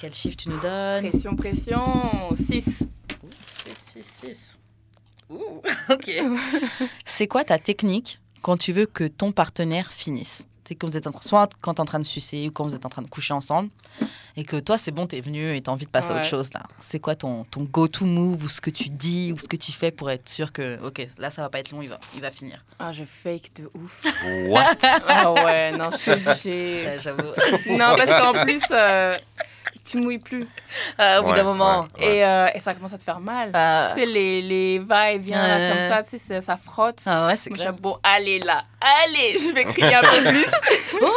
Quel chiffre tu nous donnes Pression, pression. 6. 6, 6, 6. ok. C'est quoi ta technique quand tu veux que ton partenaire finisse? C'est quand vous êtes en train, soit quand tu es en train de sucer ou quand vous êtes en train de coucher ensemble et que toi c'est bon, tu es venu et tu as envie de passer à autre Ouais. chose là. C'est quoi ton, ton go-to move ou ce que tu dis ou ce que tu fais pour être sûr que ok, là ça va pas être long, il va, il va finir? Ah, je fake de ouf. What? Ah ouais, non, je- j'ai. Euh, J'avoue. Non, parce qu'en plus, euh, tu mouilles plus. Euh, au bout Ouais, d'un moment. ouais, ouais. Et, euh, et ça commence à te faire mal. euh, Tu sais, les, les va-et-vient Ouais. comme ça, tu sais, ça, ça frotte. ah ouais, c'est clair. bon, allez là, allez, je vais crier un peu plus.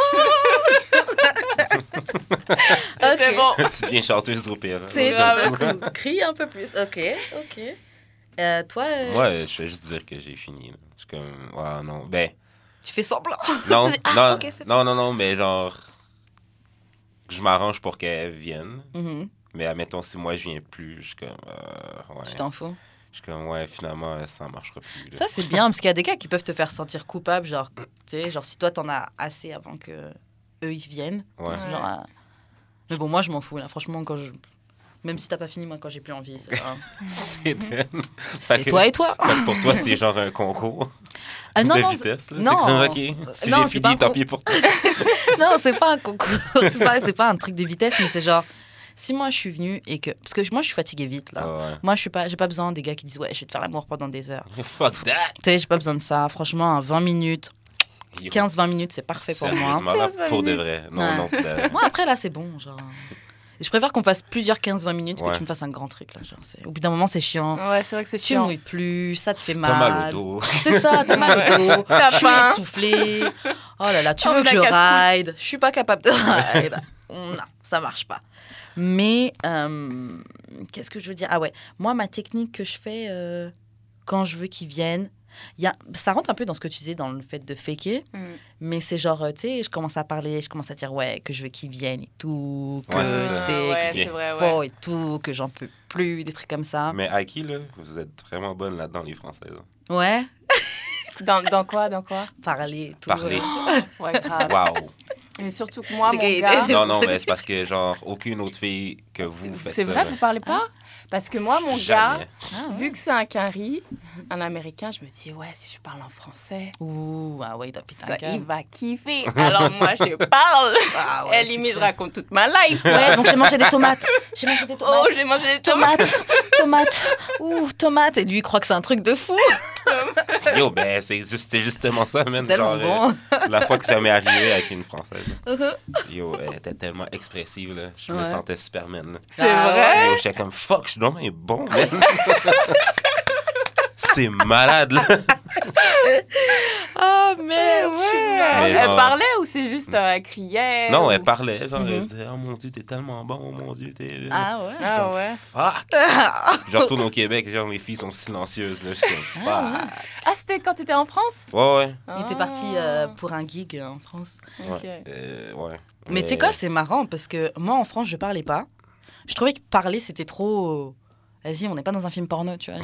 Ok. C'est bon. tu deviens chanteuse d'opéra. C'est grave. Crie un peu plus. Ok, ok. Euh, toi, euh, Moi, je vais juste dire que j'ai fini. là. Je suis comme, ouais, non. Ben, tu fais semblant. non, ah, non, non, non, mais genre, je m'arrange pour qu'elle vienne. Mhm. Mais admettons, si moi je viens plus, je suis comme, euh, ouais. Tu t'en fous. Je suis comme, ouais, finalement, euh, ça marchera plus. là. Ça, c'est bien, parce qu'il y a des gars qui peuvent te faire sentir coupable. Genre, tu sais, genre si toi, t'en as assez avant que eux, ils viennent. Ouais. c'est genre, ah. Mais bon, moi, je m'en fous, là. Franchement, quand je... Même si t'as pas fini, moi, quand j'ai plus envie, c'est pas... C'est que- toi et toi. pour toi, c'est genre un concours Ah, non, de non, vitesse. Là. non. C'est comme, si Non, j'ai c'est pas un fini, tant pis pour toi. non, c'est pas un concours. c'est pas, c'est pas un truc de vitesse, mais c'est genre... Si moi, je suis venue et que... Parce que moi, je suis fatiguée vite, là. Ouais. Moi, je suis pas, j'ai pas besoin des gars qui disent ouais, je vais te faire l'amour pendant des heures. Fuck that. Tu sais, j'ai pas besoin de ça. Franchement, un 20 minutes, Yo, 15-20 minutes, c'est parfait pour moi. Là, 15-20 pour de vrai. Non, Ouais. non, de. Moi, après, là, c'est bon. Genre... Je préfère qu'on fasse plusieurs 15-20 minutes Ouais. que tu me fasses un grand truc. Là, genre, Au bout d'un moment, c'est chiant. Ouais, c'est vrai que c'est Tu chiant. mouilles plus, ça te fait mal. T'as mal au dos. C'est ça, t'as mal au dos. Je suis essoufflée. Oh là là, tu Envie veux que je ride? Je suis pas capable de ride. non, ça marche pas. Mais, euh, qu'est-ce que je veux dire? Ah ouais, moi, ma technique que je fais euh, quand je veux qu'ils viennent, y a, ça rentre un peu dans ce que tu disais, dans le fait de faker. Mm. Mais c'est genre, euh, tu sais, je commence à parler, je commence à dire, ouais, que je veux qu'ils viennent et tout, que, Ouais, c'est ouais, et tout, que j'en peux plus, des trucs comme ça. Mais Aiki, là, vous êtes vraiment bonne là-dedans, les Françaises? hein. Ouais, Dans, dans quoi, dans quoi? Parler tout. Parler. Ouais, grave. Waouh. Mais surtout que moi, mon gars, Non, non, mais c'est parce que, genre, aucune autre fille que vous faites C'est vrai, vous parlez pas? Parce que moi, mon Jamais. gars, Ah, ouais. vu que c'est un carry, un américain, je me dis, ouais, si je parle en français, Ouh, ah ouais, ça, il va kiffer. Alors moi, je parle. Ah limite, c'est je raconte toute ma life. Ouais, donc j'ai mangé des tomates. J'ai mangé des tomates. Oh, j'ai mangé des tomates. tomates, tomates, ouh, tomates. Et lui, il croit que c'est un truc de fou. Yo, ben, c'est juste, c'est justement ça, tellement Genre, bon. euh, la fois que ça m'est arrivé avec une Française. Uh-huh. Yo, elle était tellement expressive, là. Je me sentais Superman. C'est Ah vrai? Yo, j'étais comme, fuck, je donc bien bon, c'est malade, là. Ah, je suis Ouais. Mais Elle genre- parlait ou c'est juste euh, elle criait? Non, ou- elle parlait, genre, elle Mhm. disait, oh mon dieu, t'es tellement bon, oh mon dieu, t'es. Ah ouais. J'étais Ah comme, ouais. Fuck! Je retourne au Québec, genre, les filles sont silencieuses, là. Je suis comme, Ah fuck. Ah, c'était quand t'étais en France? Ouais, ouais. Il était parti euh, pour un gig euh, en France. Ok. Euh, ouais. Mais tu sais quoi, c'est marrant parce que moi en France, je parlais pas. Je trouvais que parler, c'était trop. Vas-y, on n'est pas dans un film porno, tu vois.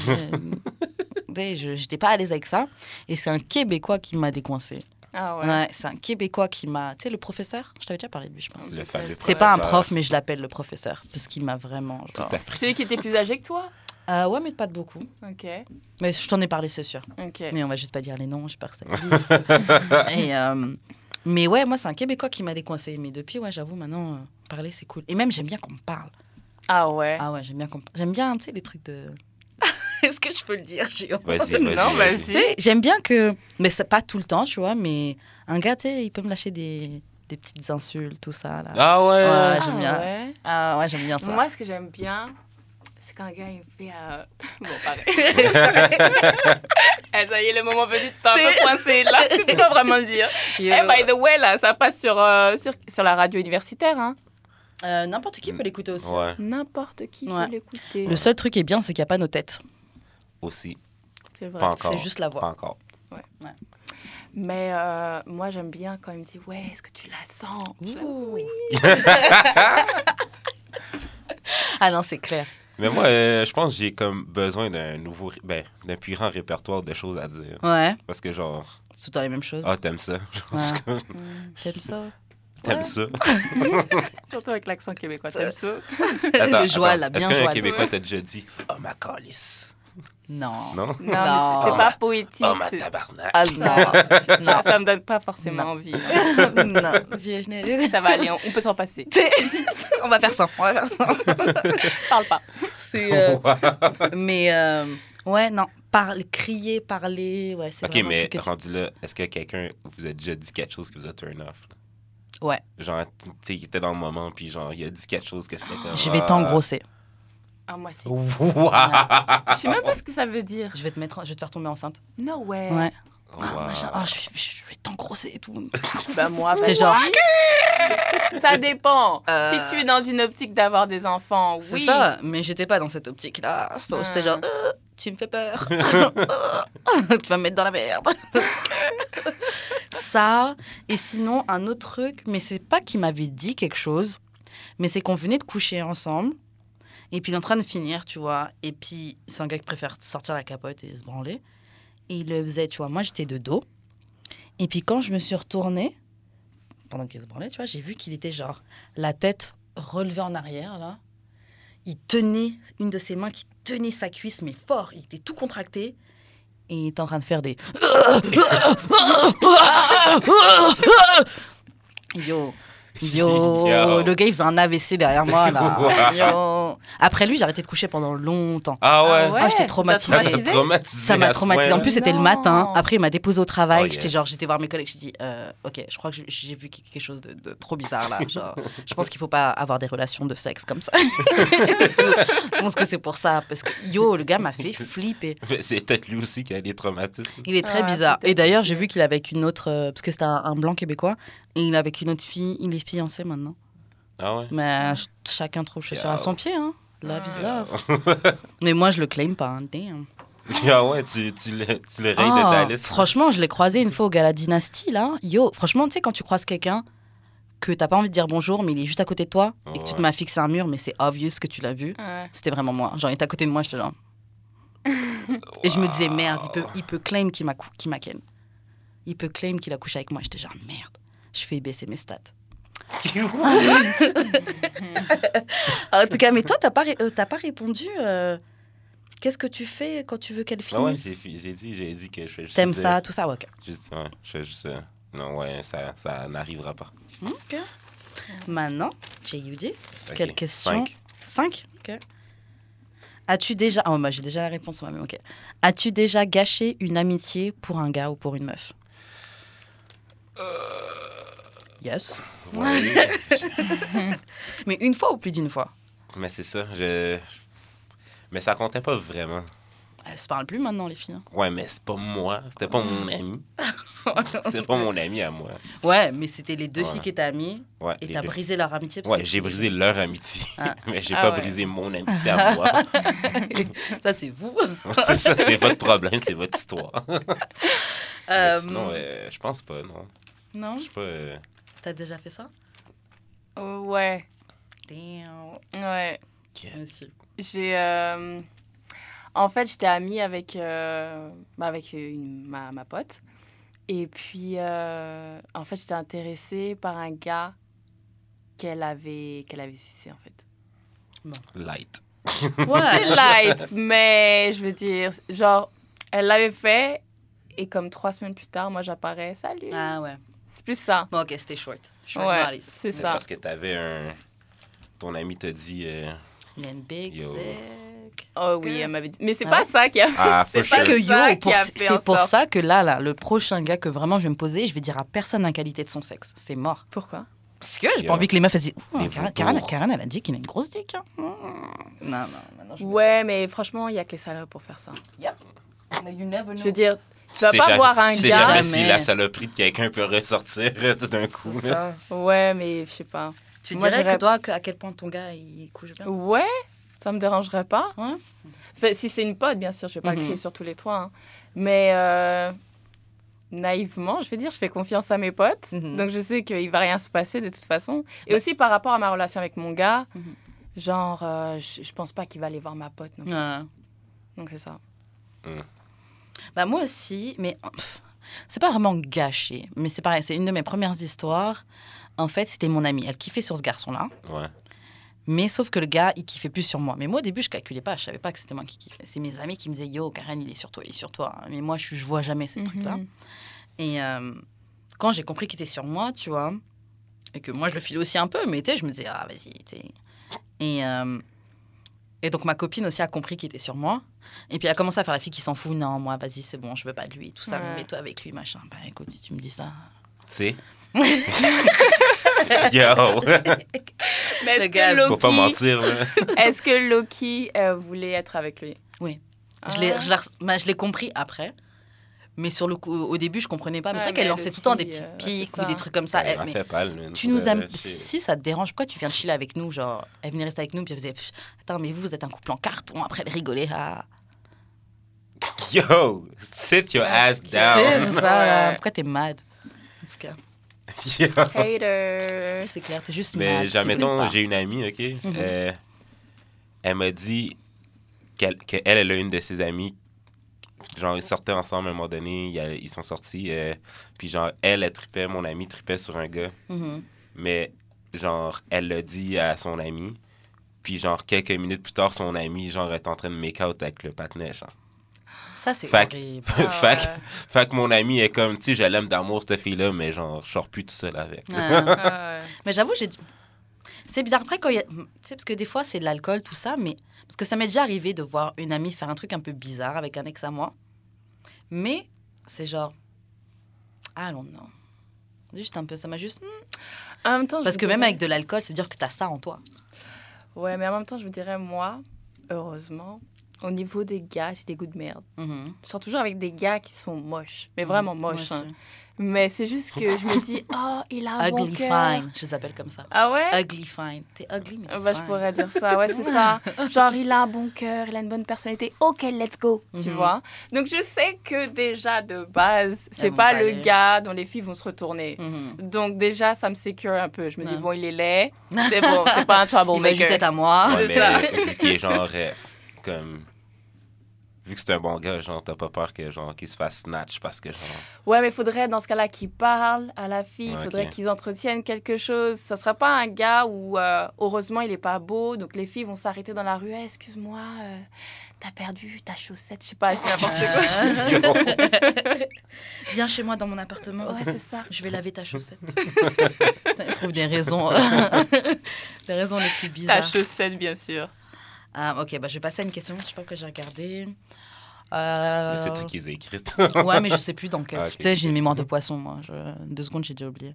J'étais pas à l'aise avec ça. Et c'est un Québécois qui m'a décoincé. Ah ouais. Ouais, c'est un Québécois qui m'a. Tu sais, le professeur Je t'avais déjà parlé de lui, je pense. Le fameux C'est pas un prof, mais je l'appelle le professeur. Parce qu'il m'a vraiment. Tout genre-. Celui qui était plus âgé que toi? Euh, ouais, mais pas de beaucoup. Ok. Mais je t'en ai parlé, c'est sûr. Ok. Mais on va juste pas dire les noms, j'ai peur que ça. Et, euh, mais ouais, moi, c'est un Québécois qui m'a décoincé. Mais depuis, ouais, j'avoue, maintenant, euh, parler, c'est cool. Et même, j'aime bien qu'on me parle. Ah ouais. Ah ouais, j'aime bien J'aime bien, tu sais, les trucs de... Est-ce que je peux le dire, Géo Vas-y, vas-y. Non, vas-y. J'aime bien que... Mais c'est pas tout le temps, tu vois, mais un gars, tu sais, il peut me lâcher des, des petites insultes, tout ça, là. Ah ouais. Ouais, Ah j'aime bien. ouais. Ah ouais, j'aime bien ça. Moi, ce que j'aime bien, c'est quand un gars il me fait. euh, Bon, pareil. Eh, ça y est, le moment venu, tu t'es un peu C'est- coincé là. Tu peux pas vraiment le dire. Eh, by the way, là, ça passe sur, euh, sur, sur la radio universitaire. Hein. Euh, N'importe qui peut l'écouter aussi. Ouais, N'importe qui Ouais. peut l'écouter. Le seul truc qui est bien, c'est qu'il n'y a pas nos têtes. aussi. C'est vrai. Pas encore. C'est juste la Pas voix. encore. Mais euh, moi, j'aime bien quand il me dit Ouais, est-ce que tu la sens? Ouh. Oui. Ah non, c'est clair. Mais moi, euh, je pense que j'ai comme besoin d'un nouveau, ben, d'un plus grand répertoire de choses à dire. Ouais, Parce que genre, c'est tout le temps les mêmes choses. ah, t'aimes ça? Genre, Ouais. je suis comme, Mm. T'aimes ça? T'aimes Ouais. ça? Surtout avec l'accent québécois. T'aimes ça? Attends, Le joie, attends. là, bien Est-ce qu'un. Québécois t'a déjà dit, oh, ma calice? Non. Non? Non, mais Non. c'est- c'est pas poétique. Oh, ma tabarnak! Ah non. ça, ça me donne pas forcément Non. envie. hein. non. N'ai- Ça va aller, on, on peut s'en passer. on va faire ça. On va faire ça. Parle pas. C'est. euh, mais euh, ouais, non. Parler, crier, parler, ouais, c'est ok, mais que rendu là, est-ce que quelqu'un vous a déjà dit quelque chose qui vous a turn off? là? Ouais. Genre, tu sais, il était dans le moment, puis genre, il a dit quelque chose que c'était comme. Je vais ah. t'engrosser. Ah, moi, si. Wow! Je sais même pas ce que ça veut dire. Je vais te mettre, je vais te faire tomber enceinte. No way. Ouais. Wow. Ah, machin. Ah, je, je- je vais t'engrosser et tout. Bah, moi, C'était bah, genre. Ça dépend. Euh, Si tu es dans une optique d'avoir des enfants, C'est oui. ça, mais j'étais pas dans cette optique-là. So, Ah. J'étais genre, Euh, tu me fais peur. tu vas me mettre dans la merde. ça, et sinon, un autre truc, mais c'est pas qu'il m'avait dit quelque chose, mais c'est qu'on venait de coucher ensemble, et puis il est en train de finir, tu vois, et puis c'est un gars qui préfère sortir la capote et se branler, et il le faisait, tu vois, moi j'étais de dos, et puis quand je me suis retournée, pendant qu'il se branlait, tu vois, j'ai vu qu'il était genre la tête relevée en arrière, là, il tenait une de ses mains qui tenait sa cuisse, mais fort. Il était tout contracté. Et il était en train de faire des. Yo. Yo, Yo. le gars il faisait un AVC derrière moi là. Yo. Après lui, j'ai arrêté de coucher pendant longtemps. Ah ouais? Ah ouais, Ah, j'étais traumatisée. Ça m'a à ce traumatisé. En plus, c'était le matin. Après, il m'a déposé au travail. Oh, J'étais yes. genre, j'étais voir mes collègues. J'ai dit, euh, ok, je crois que j'ai- vu quelque chose de, de trop bizarre là. Genre, je pense qu'il faut pas avoir des relations de sexe comme ça. je pense que c'est pour ça. Parce que yo, le gars m'a fait flipper. C'est peut-être lui aussi qui a des traumatismes. Il est très Ah, bizarre. Et d'ailleurs, j'ai vu qu'il avec une autre. euh, parce que c'était un, un blanc québécois. Et il est avec une autre fille. Il est fiancé maintenant. Ah ouais? Mais ch- chacun trouve chaussure à son pied. Hein. Love is Ah. love. Mais moi, je le claim pas. hein. Damn. Ah ouais, tu, tu le, tu le rayes de Ah, ta liste. franchement, je l'ai croisé une fois au Gala Dynasty, là. Yo, franchement, tu sais, quand tu croises quelqu'un que t'as pas envie de dire bonjour, mais il est juste à côté de toi et que tu te Ouais. mets à fixer un mur, mais c'est obvious que tu l'as vu, Ouais. c'était vraiment moi. Genre, il était à côté de moi, j'étais genre. Et je me disais, merde, il peut, il peut claim qu'il m'a m'a ken. Il peut claim qu'il a couché avec moi. J'étais genre, merde, je fais baisser mes stats. en tout cas, mais toi, t'as pas, euh, pas répondu. euh, Qu'est-ce que tu fais quand tu veux qu'elle Ah ouais, finisse? j'ai dit, j'ai dit que je fais juste. T'aimes ça, tout ça, ouais, ok. Juste, ouais, je fais juste. euh, Non, ouais, ça, ça n'arrivera pas. Ok. Maintenant, JUD, Quelle question? cinq. 5 Ok. As-tu déjà. Oh, bah, j'ai déjà la réponse moi-même, ok. As-tu déjà gâché une amitié pour un gars ou pour une meuf? Yes. Ouais. Mais une fois ou plus d'une fois? Mais c'est ça, je. Mais ça comptait pas vraiment. Elles se parlent plus maintenant, les filles. hein. Ouais, mais c'est pas moi. C'était pas mon ami. c'est pas mon ami à moi. Ouais, mais c'était les deux Ouais. filles qui étaient amies Ouais, et t'as deux. brisé leur amitié. parce Ouais, que- j'ai brisé leur amitié. Ah. mais j'ai Ah pas ouais. brisé mon amitié à moi. Ça, c'est vous. ça, c'est votre problème, c'est votre histoire. Euh, Sinon, euh, je pense pas, non. Non? Je sais pas. euh, T'as déjà fait ça? Oh, ouais, Damn. ouais. Aussi. J'ai. euh, En fait, j'étais amie avec, euh, bah, avec une- ma, ma pote. Et puis, euh, en fait, j'étais intéressée par un gars qu'elle avait, qu'elle avait sucé, en fait. light. C'est Ouais. light, mais je veux dire, genre, elle l'avait fait. Et comme trois semaines plus tard, moi, j'apparais. Salut. Ah ouais. C'est plus ça. Bon, ok, c'était short. Short Ouais, c'est C'est ça. parce que t'avais un. Ton ami t'a dit. euh, Il y a une big Yo. Oh oui, elle m'avait dit. Mais c'est Ah pas ça qui a. Ah, C'est pas sure. que ça yo, pour- c'est pour ça que là, là, le prochain gars que vraiment je vais me poser, je vais dire à personne la qualité de son sexe. C'est mort. Pourquoi? Parce que j'ai pas envie que les meufs elles disent Karen, vautours. Karen, Karen, elle a dit qu'il a une grosse dick. hein. Mmh. Non, non, maintenant je Ouais, mais franchement, il y a que les salopes pour faire ça. Mais you never Je veux dire, tu vas C'est pas jamais- voir un C'est gars. jamais Jamais. si la saloperie de quelqu'un peut ressortir tout d'un coup. C'est ça. Ouais, mais je sais pas. Tu Moi, dirais que toi, à quel point ton gars il couche bien? Ouais, ça me dérangerait pas. Fait, si c'est une pote, bien sûr, je vais pas Mhm. le crier sur tous les toits. hein. Mais euh, naïvement, je vais dire, je fais confiance à mes potes. Mhm. Donc je sais qu'il va rien se passer de toute façon. Et aussi par rapport à ma relation avec mon gars, Mhm. genre, euh, je, pense pas qu'il va aller voir ma pote. non. Ouais. Donc c'est ça. Bah moi aussi, mais pff, c'est pas vraiment gâché. Mais c'est pareil, c'est une de mes premières histoires. En fait, c'était mon amie. Elle kiffait sur ce garçon-là. Ouais. Mais sauf que le gars, il kiffait plus sur moi. Mais moi, au début, je calculais pas. Je savais pas que c'était moi qui kiffais. C'est mes amis qui me disaient Yo, Karen, il est sur toi, il est sur toi. Mais moi, je, je vois jamais ces trucs-là. Mhm. Et euh, quand j'ai compris qu'il était sur moi, tu vois, et que moi, je le filais aussi un peu, mais tu sais, je me disais Ah, vas-y, tu sais. Et, euh, et donc, ma copine aussi a compris qu'il était sur moi. Et puis, elle a commencé à faire la fille qui s'en fout Non, moi, vas-y, c'est bon, je veux pas de lui. Tout ça, Ouais. mets-toi avec lui, machin. Bah, écoute, si tu me dis ça. Tu sais. Yo! Mais Le est-ce gars, que Faut pas Loki, mentir, est-ce que Loki euh, voulait être avec lui? Oui. Ah. Je l'ai- je l'ai res- bah, je l'ai compris après. Mais sur le coup, au début, je comprenais pas. Mais Ouais, c'est vrai mais qu'elle elle lançait tout le temps des petites euh, piques ou des trucs comme ça. Elle Elle- m'a mais fait pâle, man. tu nous sais. Si ça te dérange, pourquoi tu viens de chiller avec nous Genre, elle venait rester avec nous, puis elle faisait Attends, mais vous, vous êtes un couple en carton. Après, elle rigolait. Ah. Yo! Sit your Ouais. ass down! c'est ça. Pourquoi t'es mad En tout cas! Hater. c'est clair, t'es juste Mais mad. pas. j'ai une amie, OK? Mhm. Euh, elle m'a dit qu'elle, qu'elle, elle a une de ses amies. Genre, ils sortaient ensemble à un moment donné. il y a- Ils sont sortis. euh, puis, genre, elle, elle tripait, mon amie tripait sur un gars. Mhm. Mais, genre, elle l'a dit à son ami. Puis, genre, quelques minutes plus tard, son ami, genre, est en train de make out avec le patinet, genre. Ça, c'est horrible. Ah fait, que- ouais. fait que mon ami est comme, tu sais, je l'aime d'amour, cette fille-là, mais genre, je sors plus tout seul avec. Ah ouais. Mais j'avoue, j'ai. C'est bizarre. Après, quand il y a. Tu sais, parce que des fois, c'est de l'alcool, tout ça, mais. Parce que ça m'est déjà arrivé de voir une amie faire un truc un peu bizarre avec un ex à moi. Mais c'est genre. Ah non. Juste un peu, ça m'a juste. hmm. En même temps, Parce que même avec de l'alcool, veut dire que t'as ça en toi. Ouais, mais en même temps, je vous dirais, moi, heureusement, au niveau des gars, j'ai des goûts de merde. Mhm. Je sors toujours avec des gars qui sont moches, mais vraiment Moi moches. hein. Mais c'est juste que je me dis, oh, il a un bon Ugly cœur. fine, je les appelle comme ça. Ah ouais? Ugly fine. T'es ugly, mais t'es Ah bah, je pourrais dire ça, ouais, c'est ça. Genre, il a un bon cœur, il a une bonne personnalité. Ok, let's go, tu Mhm. vois. Donc, je sais que déjà, de base, c'est pas le aller. gars dont les filles vont se retourner. Mhm. Donc, déjà, ça me sécure un peu. Je me dis, Ouais. bon, il est laid, c'est bon, c'est pas un troublemaker. Il va juste être à moi. Ouais, C'est ça. mais vu qu'il est genre, euh, comme. Vu que c'est un bon gars, genre, t'as pas peur que, genre, qu'il se fasse snatch parce que, genre. Ouais, mais il faudrait, dans ce cas-là, qu'il parle à la fille. Il Ouais, faudrait qu'ils entretiennent quelque chose. Ça sera pas un gars où, euh, heureusement, il est pas beau. Donc, les filles vont s'arrêter dans la rue. Eh, Excuse-moi, euh, t'as perdu ta chaussette. Je sais pas, je n'importe quoi. Viens chez moi dans mon appartement. Ouais, c'est ça. Je vais laver ta chaussette. Il trouve des raisons, des raisons les plus Ta bizarres. chaussette, bien sûr. Ah, ok, bah, je vais passer à une question. Je sais pas pourquoi j'ai regardé. Euh, C'est toi qui les as écrites. Ouais, mais je sais plus dans quel. Ah. Tu sais, j'ai une mémoire de poisson, moi. Je- Deux secondes, j'ai déjà oublié.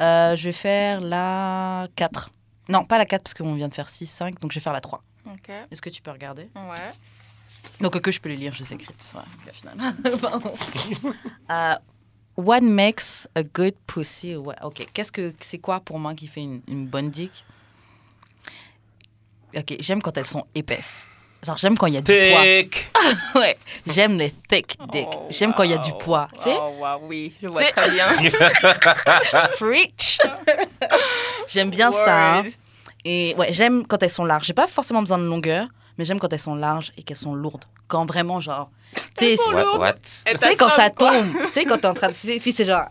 Euh, je vais faire la 4. Non, pas la 4 parce qu'on vient de faire 6, 5. Donc je vais faire la 3. Ok. Est-ce que tu peux regarder? Ouais. Donc que je peux les lire, je les ai écrites. Ouais, ok, finalement. Pardon. Euh, what makes a good pussy Ouais, ok. Qu'est-ce que c'est quoi pour moi qui fait une, une bonne dick? Ok, j'aime quand elles sont épaisses. Genre j'aime quand il y a du poids. Tic! Ouais, j'aime les thick dick. Oh, j'aime quand il y a du wow. poids. Tu sais, Oh, wow, oui, je vois très bien. preach. j'aime bien ça. hein. Et ouais, j'aime quand elles sont larges. J'ai pas forcément besoin de longueur, mais j'aime quand elles sont larges et qu'elles sont lourdes. Quand vraiment genre, tu sais, quand ça tombe, tu sais quand t'es en train de, tu sais, puis c'est genre,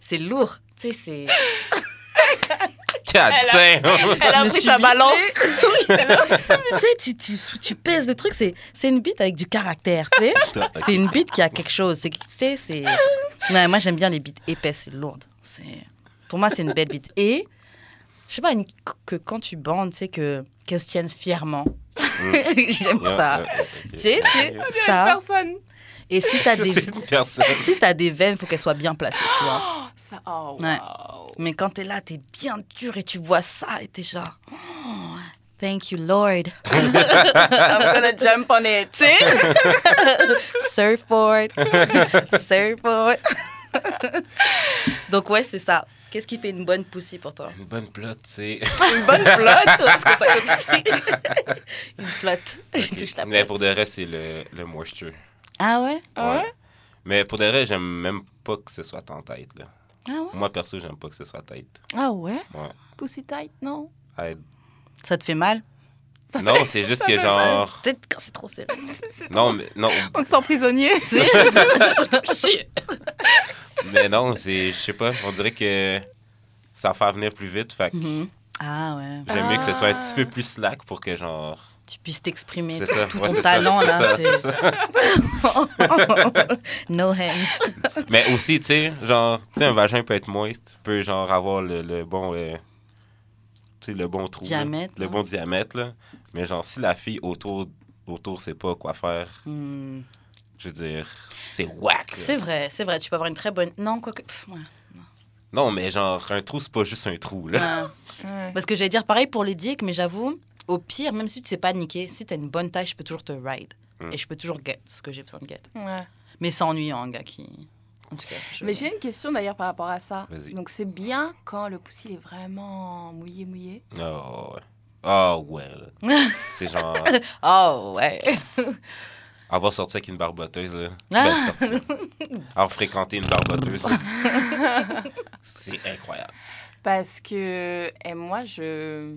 c'est lourd. Tu sais, c'est. God Elle a- damn! Elle a Je me pris sa balance. tu sais, tu, tu, tu pèses le truc, c'est, c'est une bite avec du caractère, tu sais. C'est une bite qui a quelque chose. C'est, tu sais, c'est... Ouais, moi, j'aime bien les bites épaisses et lourdes. C'est... Pour moi, c'est une belle bite. Et, je sais pas, une- que quand tu bandes, tu sais, que, qu'elles se tiennent fièrement. j'aime Yeah, ça. yeah. Tu sais, tu sais, C'est ça. personne. Et si t'as des... C'est une personne. Si t'as des veines, faut qu'elles soient bien placées, tu vois. Oh, ça, oh, Ouais. wow. Mais quand t'es là, t'es bien dur et tu vois ça et t'es genre... oh, thank you, Lord. I'm gonna jump on it. Tu sais Surfboard. Surfboard. Donc, ouais, c'est ça. Qu'est-ce qui fait une bonne pussy pour toi? Une bonne plotte, c'est. Une bonne que ça compte Une flotte. Je touche la Mais flotte. pour de vrai, c'est le, le moisture. Ah ouais? Ah ouais? Mais pour de vrai, j'aime même pas que ce soit en tête. Là. Ah ouais? Moi, perso, j'aime pas que ce soit tête. Ah ouais? Ouais. Pussy tight, non? Ah, Ça te fait mal? Ça Non, c'est juste que genre. Peut-être quand c'est trop serré. Non, mais non, On se sent prisonnier. Tu sais? Shit. mais non, c'est. Je sais pas, on dirait que ça va faire venir plus vite. Fait Mhm. Ah ouais. j'aime mieux que ce soit un Ah. petit peu plus slack pour que genre. Tu puisses t'exprimer C'est ça. tout ouais, ton talent ça, là. c'est ça, no hands. Mais aussi, tu sais, genre, tu sais, un vagin peut être moist, peut genre avoir le, le bon. euh, tu sais, le bon trou. là. Diamètre, Le bon diamètre, là. Mais genre, si la fille autour, autour sait pas quoi faire, Hmm. je veux dire, c'est whack. C'est vrai, c'est vrai. Tu peux avoir une très bonne. Non, quoique. pff, ouais. Non, mais genre, un trou, c'est pas juste un trou, là. Ouais. Ouais. Parce que j'allais dire pareil pour les dicks, mais j'avoue, au pire, même si tu sais pas niquer, si t'as une bonne taille, je peux toujours te ride. Mm. Et je peux toujours get ce que j'ai besoin de get. Ouais. Mais c'est ennuyant, un gars qui. En tout cas. je- Mais j'ai une question d'ailleurs par rapport à ça. Donc c'est bien quand le poussi est vraiment mouillé, mouillé? Oh, ouais. Oh, ouais. c'est genre, Oh, ouais. avoir sorti avec une barboteuse, là. Ah. Avoir fréquenté une barboteuse. c'est incroyable. Parce que et moi je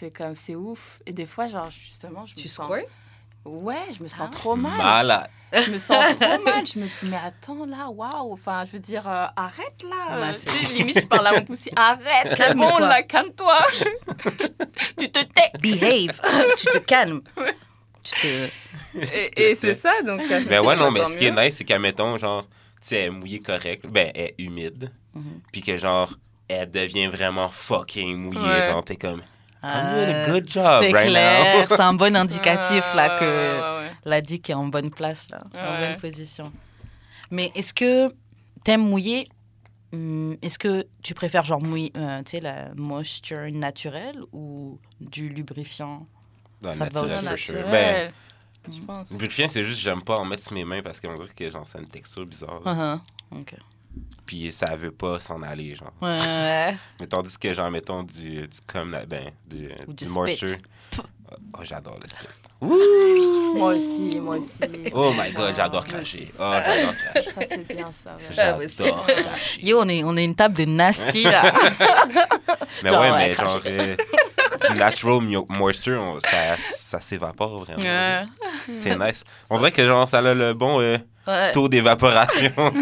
c'est comme c'est ouf et des fois genre justement je me Tu sens squirt? ouais je me sens Ah. trop mal Malade. je me sens trop mal je me dis mais attends là waouh enfin je veux dire euh, arrête là euh, c'est- tu sais, limite je parle à mon poussi arrête c'est Calme-toi. bon là calme-toi tu te tais Behave. tu te calmes. Tu te. et, et c'est ça donc euh, Ben ouais, non, mais ce qui est nice, c'est qu'admettons, genre, tu sais, elle est mouillée ben, elle est humide, Mhm. puis que, genre, elle devient vraiment fucking mouillée, Ouais. genre, t'es comme, I'm Euh, doing a good job c'est right clair. now. C'est un bon indicatif, là, que ouais, ouais, ouais. la dick est en bonne place, là. En bonne position. Mais est-ce que t'aimes mouiller? Hum, Est-ce que tu préfères, genre, mouiller, euh, tu sais, la moisture naturelle ou du lubrifiant? Non, Ça va naturel, aussi. for sure. Ben, je pense lubrifiant, c'est juste, j'aime pas en mettre sur mes mains parce qu'on dirait que, genre, c'est une texture bizarre. Uh-huh. Ok. Puis ça veut pas s'en aller, genre. Ouais. Mais tandis que, genre, mettons, du, du là, ben, du, Ou du moisture. Oh, j'adore le spit. moi aussi moi aussi Oh my god, j'adore cracher. Oh, j'adore cracher. ça c'est bien ça. Ah, J'adore cracher. Yo, on est, on est une table de nasty, là. Mais Genre, ouais, mais cracher. genre, euh, du natural moisture, on- ça, ça s'évapore vraiment. Ouais. C'est nice. On dirait que genre, ça a le bon euh, Ouais. taux d'évaporation.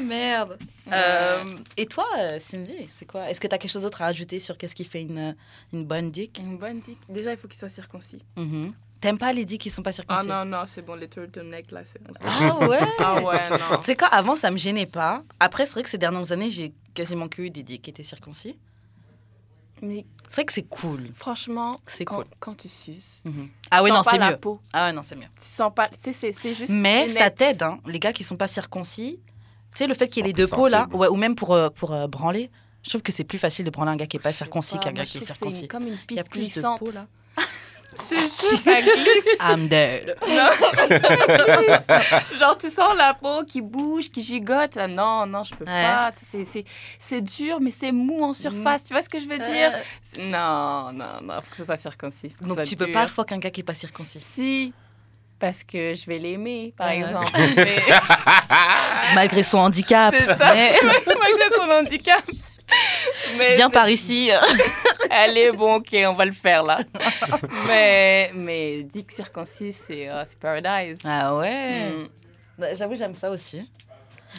merde. Euh, et toi, euh, Cindy, c'est quoi? Est-ce que tu as quelque chose d'autre à ajouter sur qu'est-ce qui fait une, une bonne dick? Une bonne dick déjà il faut qu'il soit circoncis Mhm. T'aimes pas les dicks qui sont pas ah circoncis? non non c'est bon les turtlenecks là c'est bon. Ah ouais? Ah ouais non Tu sais quoi, avant ça me gênait pas. Après, c'est vrai que ces dernières années, j'ai quasiment que eu des dicks qui étaient circoncis. Mais C'est vrai que c'est cool. franchement, C'est quand, cool. quand tu suces, Mhm. tu Ah sens non, c'est mieux. peau. Ah ouais, non, c'est mieux. Tu sens pas. C'est- c'est juste. Mais ça t'aide, hein. Les gars qui sont pas circoncis, tu sais, le fait qu'il y ait les deux peaux là, ouais, ou même pour, euh, pour euh, branler, je trouve que c'est plus facile de branler un gars qui est pas circoncis qu'un gars qui est que c'est circoncis. comme une Il y a piste plus de glissante. peau là. Je te jure, ça glisse. I'm dead. Genre, tu sens la peau qui bouge, qui gigote. Ah, non, non, je peux Ouais. pas. C'est- C'est c'est dur, mais c'est mou en surface. Tu vois ce que je veux dire? C'est- Non, non, non, faut que ce soit circoncis. Donc tu peux dur. pas fuck un gars qui est pas circoncis. Si, parce que je vais l'aimer, par Ouais. exemple. Mais- Malgré son handicap. Ça. Mais Malgré son handicap. Mais viens par ici. Allez, bon, ok, on va le faire là. mais, mais Dick circoncis, c'est c'est paradise. Ah ouais. Mm. Bah, J'avoue, j'aime ça aussi.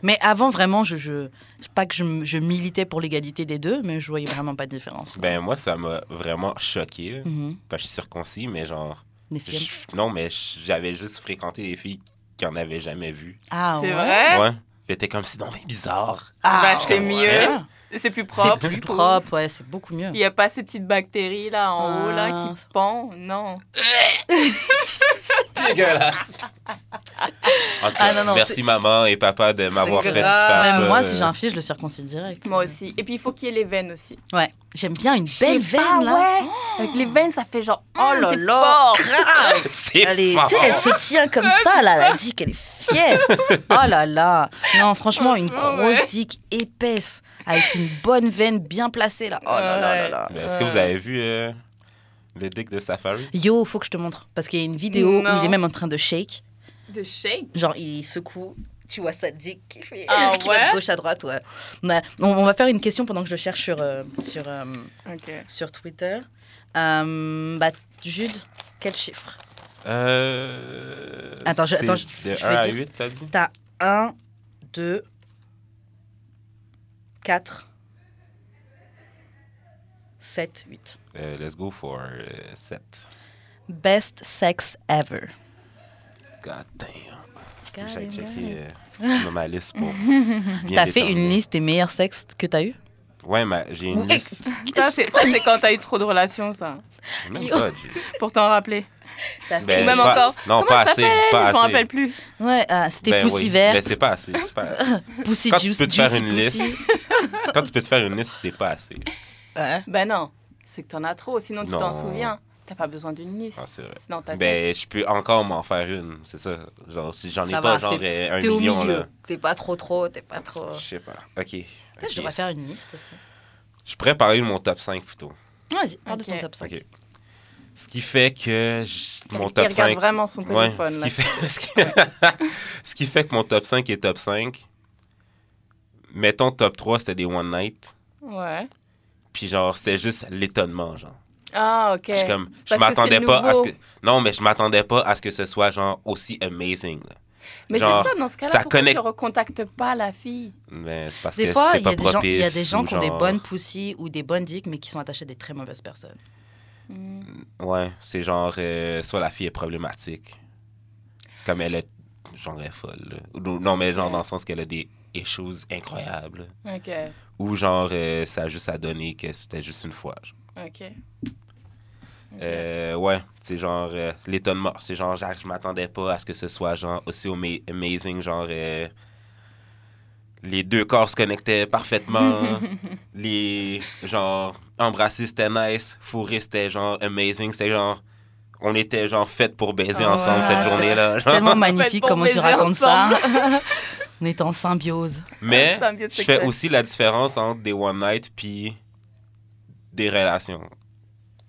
Mais avant, vraiment, je, je pas que je, je militais pour l'égalité des deux, mais je voyais vraiment pas de différence. Ben, moi, ça m'a vraiment choqué. Parce que je suis circoncis, mais genre. Des films. je- non, mais j'avais juste fréquenté des filles qui en avaient jamais vu. Ah C'est ouais? vrai? Ouais. C'était comme si, non, mais bizarre. Ah, Bah, c'est ouais. C'est plus propre. C'est plus propre, ouais, c'est beaucoup mieux. Il n'y a pas ces petites bactéries là en haut là Ah. qui pendent. Non. Dégueulasse. Cas, Ah, non, non, merci maman et papa de m'avoir fait faire Même moi, euh, si j'ai un fils, je le circoncis direct. Moi aussi. Et puis il faut qu'il y ait les veines aussi. Ouais, j'aime bien une belle pas, veine là. ouais. Avec les veines, ça fait genre. Oh là c'est là. fort. C'est Elle, est- fort. elle se tient comme ça, là. Elle dit qu'elle est fière. Oh là là. Non, franchement, une Franchement, grosse ouais. dick épaisse, avec une bonne veine bien placée, là. Oh là là là là. Mais Est-ce que vous avez vu euh, le dick de Safari? Yo, faut que je te montre. Parce qu'il y a une vidéo où il est même en train de shake. De shake? Genre, il secoue. Tu vois sa dick qui fait. Ah qui va de gauche à droite, ouais. On, on va faire une question pendant que je le cherche sur, euh, sur, euh, sur Twitter. Euh, bah, Jude, quel chiffre? Euh... Attends, je- attends, je- de je 1 vais à dire- 8, t'as dit? T'as 1, 2, 4, 7, 8. Euh, let's go for 7. Best sex ever. God damn. J'ai checké euh, ma liste pour bien T'as fait déterminer. une liste des meilleurs sexes que t'as eu? Ouais, mais j'ai une liste. Ça, c'est quand t'as eu trop de relations, ça. Même pas, Pour t'en rappeler. Ben, Ou même pas- encore. Non, Comment pas assez. Pas Je m'en rappelle plus. Ouais, ah, c'était Ben Pussy oui, verte, Mais c'est pas assez. pas... Pussy Quand tu peux te faire une pussy. liste, Quand tu peux te faire une liste, c'est pas assez. Ouais. Ben non. C'est que t'en as trop, sinon tu t'en souviens. T'as pas besoin d'une liste. Ah, c'est vrai. Sinon t'as Ben, je peux encore m'en faire une, c'est ça. Genre, si j'en ai Ça pas, va, genre un million, là. T'es pas trop trop, t'es pas trop... Je sais pas. OK. Peut-être je devrais faire une liste aussi. Je pourrais parler de mon top 5 plutôt. Vas-y, parle Ok. de ton top 5. OK. Ce qui fait que j- mon Il top regarde 5... vraiment son Ouais, téléphone. ce là. qui, fait, ce, qui... ce fait que mon top 5 est top 5, mettons top 3, c'était des one night. Ouais. Puis genre, c'était juste l'étonnement, genre. Ah, ok. Je comme, je m'attendais pas à ce que... Non, mais je m'attendais pas à ce que ce soit genre aussi amazing. là. Mais c'est ça, dans ce cas-là, pourquoi connecte- tu recontactes pas la fille? Mais c'est parce Des que fois, il y, pas a des gens- propice. il y a des gens ou qui ont des bonnes pussies ou des bonnes dicks, mais qui sont attachés à des très mauvaises personnes. Hmm. Ouais, c'est genre, euh, soit la fille est problématique, comme elle est, genre, elle est folle. Non, mais genre dans le sens qu'elle a des issues incroyables. Ok, Ou genre, euh, ça a juste à donner que c'était juste une fois. genre. ok. Euh, ouais, c'est genre euh, l'étonnement. C'est genre, genre, je m'attendais pas à ce que ce soit genre aussi ama- amazing, genre euh, les deux corps se connectaient parfaitement. les genre embrasser c'était nice, fourrer c'était genre amazing, c'est genre on était genre fait pour baiser Ah ensemble ouais, cette journée-là. C'est tellement magnifique comment tu racontes ça. On est en symbiose. Mais Symbiose je fais aussi la différence entre des one night puis des relations.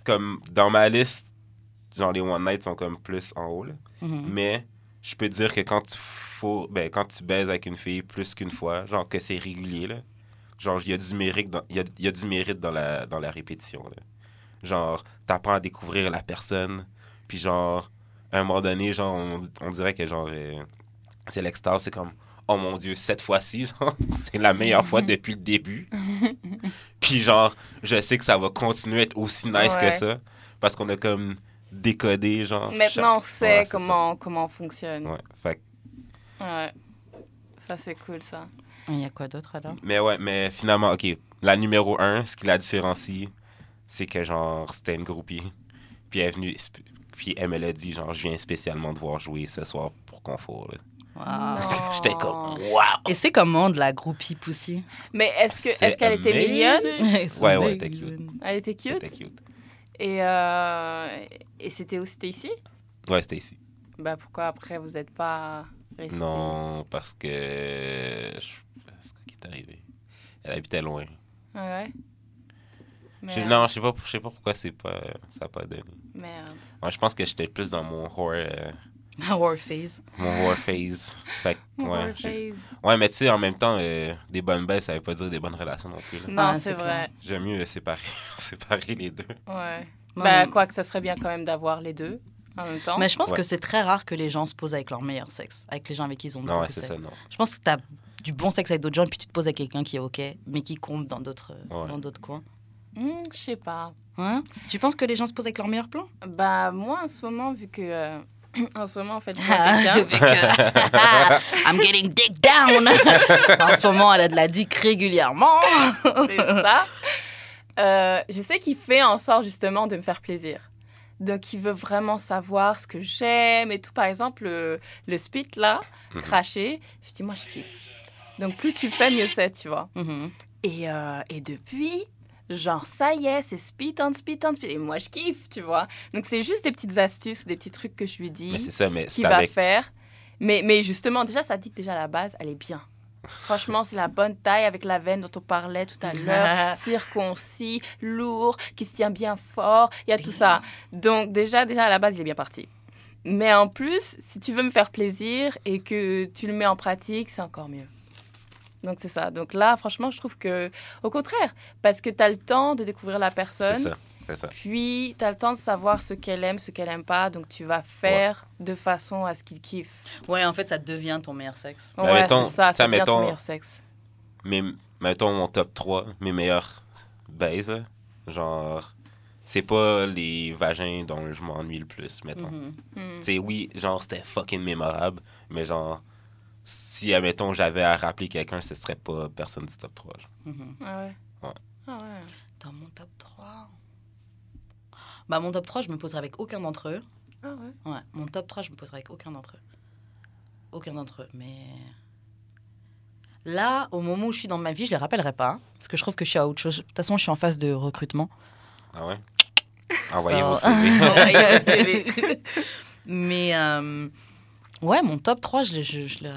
Comme dans ma liste, genre les one night sont comme plus en haut là. Mhm. Mais je peux te dire que quand tu, faut, ben, quand tu baises avec une fille plus qu'une fois, genre que c'est régulier, là, genre il y a du mérite dans, il y a, y a du mérite dans la, dans la répétition. Là. Genre, t'apprends à découvrir la personne, puis genre, à un moment donné, genre, on, on dirait que genre, euh, c'est l'extase, c'est comme, oh mon Dieu, cette fois-ci, c'est la meilleure fois depuis le début. puis genre, je sais que ça va continuer à être aussi nice que ça, parce qu'on a comme décodé, genre. Maintenant, on sait Ouais, comment, comment on fonctionne. Ouais, fait que- Ouais. Ça, c'est cool, ça. Il y a quoi d'autre alors? Mais ouais, mais finalement, ok. La numéro un, ce qui la différencie c'est que, genre, c'était une groupie. Puis elle est venue, puis elle me l'a dit, genre, je viens spécialement te voir jouer ce soir pour Confort. là. Wow. J'étais comme, waouh! Et c'est comment de la groupie Pussy? Mais est-ce que C'est est-ce qu'elle était mignonne? Ouais, ouais, big. t'es cute. Elle était cute? Et, euh, et c'était où? C'était ici? Ouais, c'était ici. Bah pourquoi après vous n'êtes pas resté Non, parce que. C'est quoi qui est arrivé? Elle habitait loin. Ouais. Je- Merde. Non, je sais pas, je sais pas pourquoi c'est pas, ça n'a pas donné. Merde. Ouais, je pense que j'étais plus dans mon horror, euh, War phase. mon phase. Fait que, ouais, j'ai- phase. ouais, mais tu sais, en même temps, euh, des bonnes baisses, ça veut pas dire des bonnes relations non plus. là. Non, Ah, c'est c'est vrai. J'aime mieux séparer, séparer les deux. Ouais. Bah mais- quoi que ça serait bien quand même d'avoir les deux en même temps. Mais je pense Ouais. que c'est très rare que les gens se posent avec leur meilleur sexe, avec les gens avec qui ils ont Non, beaucoup ouais, de c'est sexe. ça, non. Je pense que tu as du bon sexe avec d'autres gens et puis tu te poses avec quelqu'un qui est OK, mais qui compte dans d'autres Ouais. dans d'autres coins. Hmm, je sais pas. Hein tu penses que les gens se posent avec leur meilleur plan? Bah moi en ce moment vu que euh, en ce moment en fait euh, I'm getting dick down. en ce moment, elle a de la dick régulièrement. c'est ça. Euh, je sais qu'il fait en sorte justement de me faire plaisir. Donc il veut vraiment savoir ce que j'aime et tout. Par exemple, le, le spit là, Mhm. craché, je dis moi je kiffe. Donc plus tu fais, mieux c'est, tu vois. Mhm. Et, euh, et depuis, genre ça y est, c'est spit on spit on spit. Et moi je kiffe, tu vois. Donc c'est juste des petites astuces, des petits trucs que je lui dis Mais c'est ça, mais qui va avec. faire. Mais, mais justement, déjà, ça dit que déjà à la base, elle est bien. Franchement, c'est la bonne taille avec la veine dont on parlait tout à l'heure, circoncis, lourd, qui se tient bien fort. Il y a tout ça. Donc déjà, déjà à la base, il est bien parti. Mais en plus, si tu veux me faire plaisir et que tu le mets en pratique, c'est encore mieux. Donc c'est ça. Donc là, franchement, je trouve que, au contraire, parce que tu as le temps de découvrir la C'est personne. ça, c'est ça. Puis, tu as le temps de savoir ce qu'elle aime, ce qu'elle aime pas. Donc, tu vas faire de façon à ce qu'il kiffe. Ouais, en fait, ça devient ton meilleur sexe. Mais ouais, c'est ça. ça, Ça devient ton meilleur sexe. Mais mettons mon top 3, mes meilleurs baises, genre, c'est pas les vagins dont je m'ennuie le plus, mettons. Mhm. Hmm. Tu sais, oui, genre, c'était fucking mémorable, mais genre, si, admettons, j'avais à rappeler quelqu'un, ce serait pas personne du top 3. genre. Mhm. Ah ouais? Ouais. Ah ouais. Dans mon top 3. Bah, mon top 3, je me poserai avec aucun d'entre eux. Ah ouais? Ouais, mon top 3, je me poserai avec aucun d'entre eux. Aucun d'entre eux, mais. Là, au moment où je suis dans ma vie, je les rappellerai pas. Parce que je trouve que je suis à autre chose. De toute façon, je suis en phase de recrutement. Ah ouais? Envoyez vos CV. Envoyez vos CV. Mais euh, ouais, mon top 3, je, le- je, je le-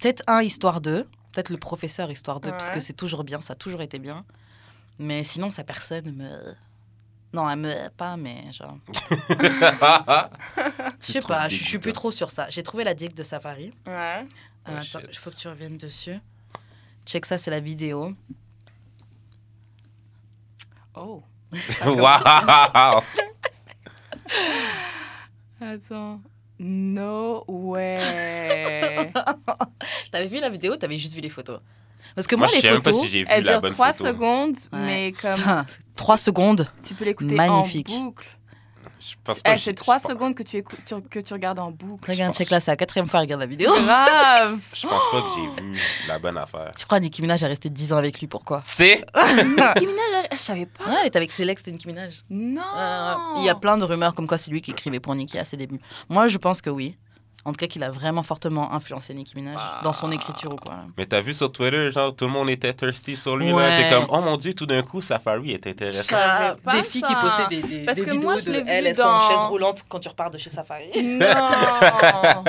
Peut-être un, histoire 2. Peut-être le professeur, histoire 2, parce Ouais. que c'est toujours bien, ça a toujours été bien. Mais sinon, sa personne me. Non, elle me. Pas, mais genre. Je sais pas, je suis plus trop sur ça. J'ai trouvé la dick de Safari. Ouais. Oh, Euh, shit. attends, il faut que tu reviennes dessus. Check ça, c'est la vidéo. Oh. Waouh! Attends. No way. T'avais vu la vidéo, t'avais juste vu les photos? Parce que Moi, moi, je les photos, si j'ai vu Elle la dure bonne 3 photo. secondes, Ouais. mais comme Putain, c'est trois secondes. tu peux l'écouter Magnifique. en boucle. Je pense pas Eh, c'est 3 je pense- secondes que tu, écoutes, tu- que tu regardes en boucle. Regarde, pense- check là, c'est la quatrième fois, regarde la vidéo. Grave. Je pense pas que j'ai vu la bonne affaire. Tu crois Nicki Minaj a resté 10 ans avec lui, pourquoi? C'est? Nicki Minaj, je savais pas. Ouais, elle était avec Céleste c'était Nicki Minaj. Non. Euh, Il y a plein de rumeurs comme quoi c'est lui qui écrivait pour Nicki à ses débuts. Moi, je pense que oui. En tout cas, qu'il a vraiment fortement influencé Nicki Minaj Ah. dans son écriture ou quoi. Mais t'as vu sur Twitter, genre, tout le monde était thirsty sur lui. Ouais. C'est comme, oh mon dieu, tout d'un coup, Safari est intéressant. Des filles qui postaient des, des, Parce des que vidéos moi, je de l'ai vu elles, sont en chaise roulante quand tu repars de chez Safari. Non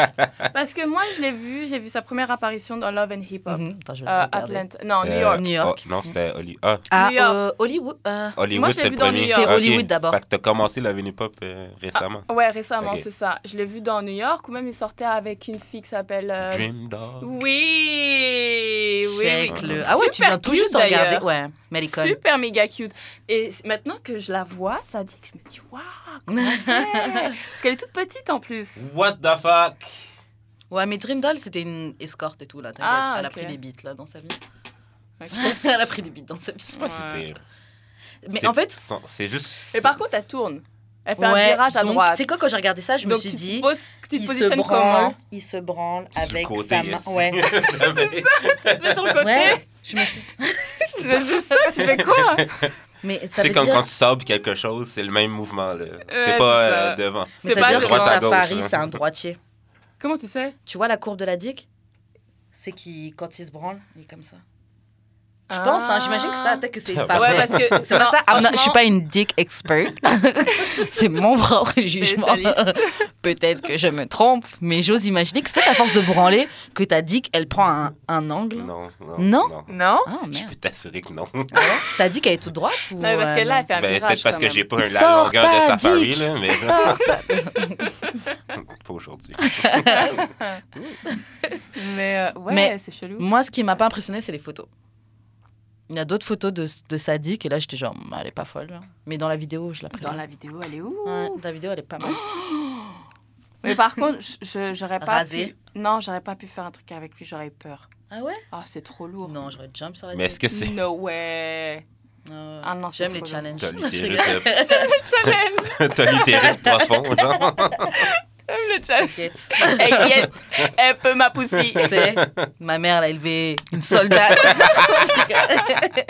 Parce que moi, je l'ai vu, j'ai vu sa première apparition dans Love and Hip Hop. Attends, je vais Euh. Atlanta. Non, New Euh, York. New York. oh, non, c'était Holly- ah, Ah, New York. euh, Hollywood. euh, Hollywood, Moi, je l'ai c'est vu le dans premier. New York. C'était. Hollywood d'abord. Fait que t'as commencé la Venue Pop euh, récemment. Ouais, récemment, c'est ça. Je l'ai vu dans New York, ou même il sortait avec une fille qui s'appelle. euh, Dream Dog. Oui, oui, le. Ah ouais, tu Super viens tout cute, juste de regarder. Ouais. Super méga cute. Et maintenant que je la vois, ça dit que je me dis, waouh, comment Parce qu'elle est toute petite en plus. What the fuck? Ouais, mais Dream Doll, c'était une escorte et tout, là. Ah, Elle a pris des beats, là, dans sa vie. Elle a pris des beats dans sa vie. C'est pas si Ouais. pire. Mais en fait. C'est juste. Mais par contre, elle tourne. Elle fait ouais, un virage à donc, droite. Tu sais quoi, quand j'ai regardé ça, je me suis tu dit. te, poses, tu te il se positionnes branle, comment il se branle avec côté, sa main. Ouais. Tu te mets sur le côté ouais. Je me suis Mais c'est ça, tu fais quoi? Mais Tu ça comme dire... quand tu sabres quelque chose, c'est le même mouvement, là. c'est c'est pas ça. euh, devant. Mais C'est ça pas veut dire de que Safari, hein. c'est un droitier. Comment tu sais? Tu vois la courbe de la digue? C'est qui, quand il se branle, il est comme ça. Je Ah. pense, hein, j'imagine que ça, peut-être que c'est Ah, pas ouais, vrai. parce que C'est pas non, ça. I'm not- je suis franchement, pas une dick expert. c'est mon propre jugement. Peut-être que je me trompe, mais j'ose imaginer que c'est peut-être à force de branler que ta dick, elle prend un, un angle. Non, non. Non? Non Ah Je peux t'assurer que non. Ta dick, elle est toute droite ou Non, parce que là, elle fait un Ben, peut-être parce que j'ai pas la Sors longueur de Safari, dick. là, mais Sors ta- pas aujourd'hui. Mais euh, ouais, Mais- c'est chelou. Moi, ce qui m'a pas impressionné, c'est les photos. Il y a d'autres photos de, de sa dick et là, j'étais genre, Bah, elle est pas folle. Mais dans la vidéo, je la Dans la vidéo, elle est où Ouais, dans la vidéo, elle est pas mal. Mais par contre, j'aurais pas Rasé. pu... Non, j'aurais pas pu faire un truc avec lui, j'aurais eu peur. Ah ouais? Ah, c'est trop lourd. Non, j'aurais jump sur la Mais est-ce que c'est. No way. Ah, Ah non, J'aime les challenges. Euh, T'as l'utérus profond, genre. Le challenge. T'inquiète. Hey, Yet, un peu ma poussie. Tu sais, ma mère, elle a élevé une soldate.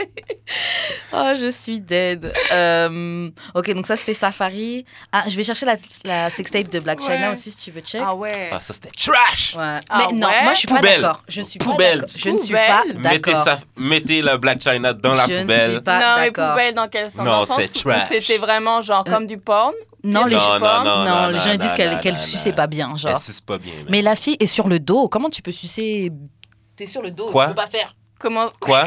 oh, je suis dead. Euh, ok, donc ça, c'était Safari. Ah, je vais chercher la, la sextape de Black China Ouais. aussi, si tu veux check. Ah ouais. Ah, ça, c'était trash! Ouais. Ah Mais non, ouais? moi, je suis pas Poubelle. d'accord. Je suis pas Poubelle. d'accord. Je ne suis pas Poubelle. Mettez, d'accord. ça, mettez la Black China dans la Je ne poubelle. suis pas non, mais poubelle dans quel sens? Non, c'était trash. c'était vraiment genre comme du porn Non, les Non, gens, non, non, non, non, les gens non, ils disent qu'elle qu'elle non. pas bien, genre. Elle suce pas bien. Mais la fille est sur le dos. Comment tu peux sucer T'es sur le dos, Quoi tu peux pas faire. Comment Quoi?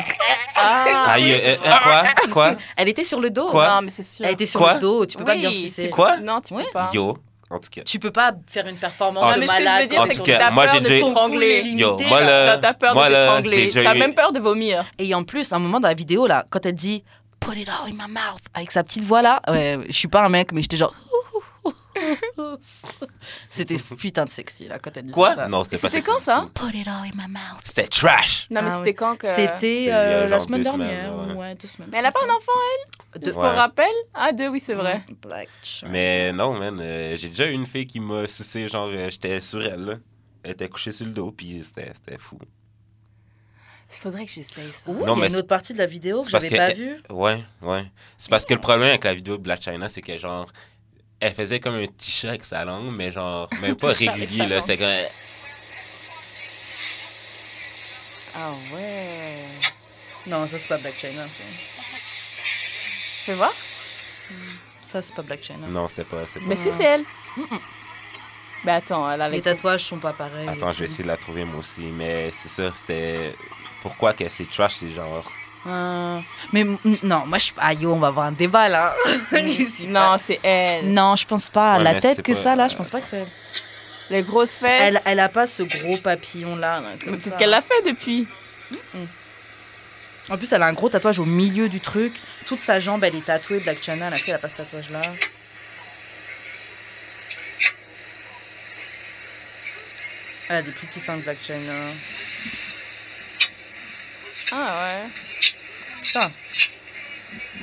Ah, Aïe, euh, euh, quoi? Quoi? Elle était sur le dos. Quoi Non, mais c'est sûr. Elle était sur Quoi le dos, tu peux pas Oui, bien sucer. Quoi Non, tu Ouais. peux pas. Yo, en tout cas. Tu peux pas faire une performance En de tout- mais ce que je malade. veux dire, En tout cas, moi, j'ai déjà-. Yo, moi, là. T'as peur moi, de t'étrangler. T'as même peur de vomir. Et en plus, à un moment dans la vidéo, là, quand elle dit Put it all in my mouth, avec sa petite voix là, ouais, je suis pas un mec, mais j'étais genre. C'était putain de sexy là quand elle dit Quoi? ça. Non, c'était pas C'était quand, ça tout. Put it all in my mouth. C'était trash! Non, mais Ah c'était oui. quand que. C'était euh, la semaine deux semaines, dernière. ouais. Ouais, deux semaines. Mais elle a pas un enfant, Deux- pour Ouais. rappel? Ah, deux, oui, c'est vrai. Black China. Mais non, man, euh, j'ai déjà eu une fille qui m'a sucé, genre, euh, j'étais sur elle, là. Elle était couchée sur le dos, puis c'était c'était fou. Il faudrait que j'essaye ça. Ouh, Non, il y mais a une autre partie de la vidéo que j'avais que- pas vue. Ouais, ouais. C'est parce que le problème avec la vidéo de Black China, c'est que, genre, elle faisait comme un petit chat avec sa langue, mais genre, même pas régulier, là. C'était comme. Ah ouais. Non, ça c'est pas Black China. Ça, Fais voir? ça c'est pas Black China. Non, c'était pas. Mais si, c'est elle. Mais attends, elle a Les les tatouages sont pas pareils. Attends, je vais essayer de la trouver moi aussi. Mais c'est ça, c'était. Pourquoi que c'est trash, c'est genre. Euh, mais mm, non, moi je. Ah yo, on va avoir un débat là. Pas. Non, c'est elle. Non, je pense pas. Ouais, la tête que pas- ça là, je pense pas que c'est. elle. Les grosses fesses. Elle, elle a pas ce gros papillon là. Mais. Peut-être qu'elle l'a fait depuis. En plus, elle a un gros tatouage au milieu du truc. Toute sa jambe, elle est tatouée. Black China, elle a fait, elle a pas ce tatouage là. Elle a des plus petits seins que Black China. Ah ouais. Putain.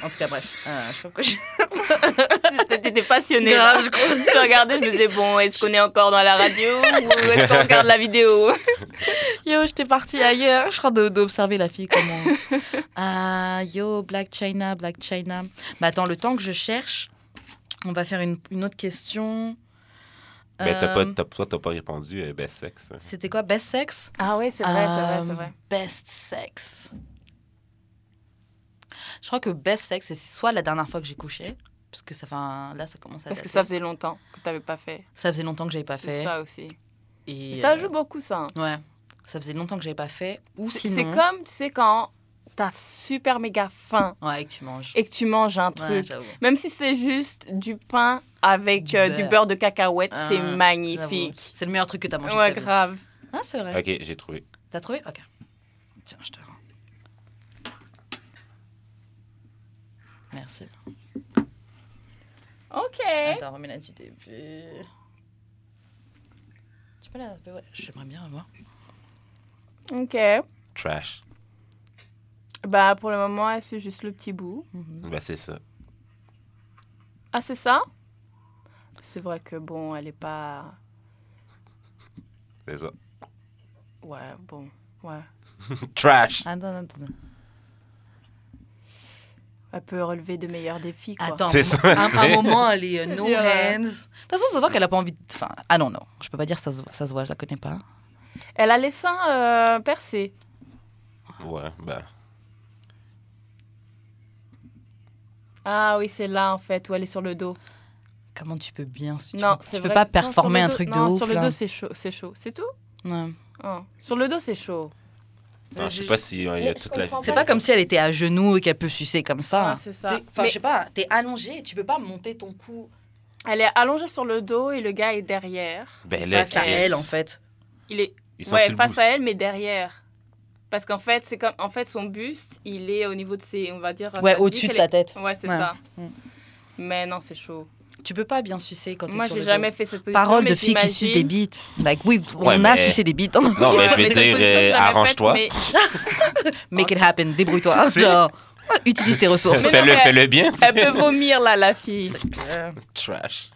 En tout cas, bref. Euh, je sais pas pourquoi je. T'étais passionnée. Grave, je regardais, je me disais, bon, est-ce qu'on est encore dans la radio ou est-ce qu'on regarde la vidéo? Yo, j'étais partie ailleurs. Je crois de- d'observer la fille comment. Ah, yo, Black China, Black China. Bah attends, le temps que je cherche, on va faire une, une autre question. Ben, t'as Euh, pas, t'as- toi, t'as pas répondu, euh, best sex. C'était quoi, best sex? Ah ouais, c'est vrai, c'est vrai, Euh, c'est vrai. Best sex. Je crois que best sex, c'est soit la dernière fois que j'ai couché, parce que ça fait un- là, ça commence à Parce que ça faisait longtemps que t'avais pas fait. Ça faisait longtemps que j'avais pas C'est fait. ça aussi. Et Et ça euh, joue beaucoup, ça. hein. Ouais, ça faisait longtemps que j'avais pas fait. Ou C'est sinon. c'est comme, tu sais, quand t'as super méga faim Ouais, que tu manges. et que tu manges un truc. Même si c'est juste du pain avec Du euh, du, beurre. de cacahuète, Ah, c'est J'avoue. magnifique. C'est le meilleur truc que t'as mangé. Ouais, de ta vie. grave. Ah, c'est vrai. Ok, j'ai trouvé. T'as trouvé? Ok. Tiens, je te rends. Merci. Ok. Attends, remets la du début. Tu peux la. Ouais, j'aimerais bien avoir. Ok. Trash. Bah, pour le moment, c'est juste le petit bout. Mhm. Ben, c'est ça. Ah, c'est ça? C'est vrai que, bon, elle est pas... C'est ça. Ouais, bon, ouais. Trash. Attends, attends, attends. Elle peut relever de meilleurs défis, quoi. Attends, C'est ça, un, un moment, elle est euh, no hands. De toute façon, ça se voit qu'elle a pas envie de. Enfin, ah non, non, je peux pas dire ça se, ça se voit, je la connais pas. Elle a les seins euh, percés. Ouais, ben. Ah oui, c'est là, en fait, où elle est sur le dos. Comment tu peux bien. Tu non, peux, c'est tu peux vrai. pas Non, performer un dos- truc de non, ouf. sur le là. dos, c'est chaud. C'est chaud. C'est tout? Ouais. Oh. Sur le dos, c'est chaud. Je sais pas si euh, il y a toute la C'est pas. comme si elle était à genoux et qu'elle peut sucer comme ça. Ah, c'est ça. Enfin, Mais je sais pas, t'es allongé, tu peux pas monter ton cou elle est allongée sur le dos et le gars est derrière. Ben là, face à elle, en fait. Il est ouais, face à elle, mais derrière. Parce qu'en fait, c'est comme en fait son buste, il est au niveau de ses, on va dire. Ouais, au-dessus de sa tête. Ouais, c'est Ouais. ça. Mm. Mais non, c'est chaud. Tu peux pas bien sucer quand Moi, j'ai jamais fait cette position. Parole de filles qui sucent des bites. Like, oui, on a sucé des bites. Non, mais je vais dire, euh, arrange-toi. mais Make it happen, débrouille-toi. Genre, utilise tes ressources. Fais-le, fais-le bien. Elle peut vomir, là, la fille. Trash.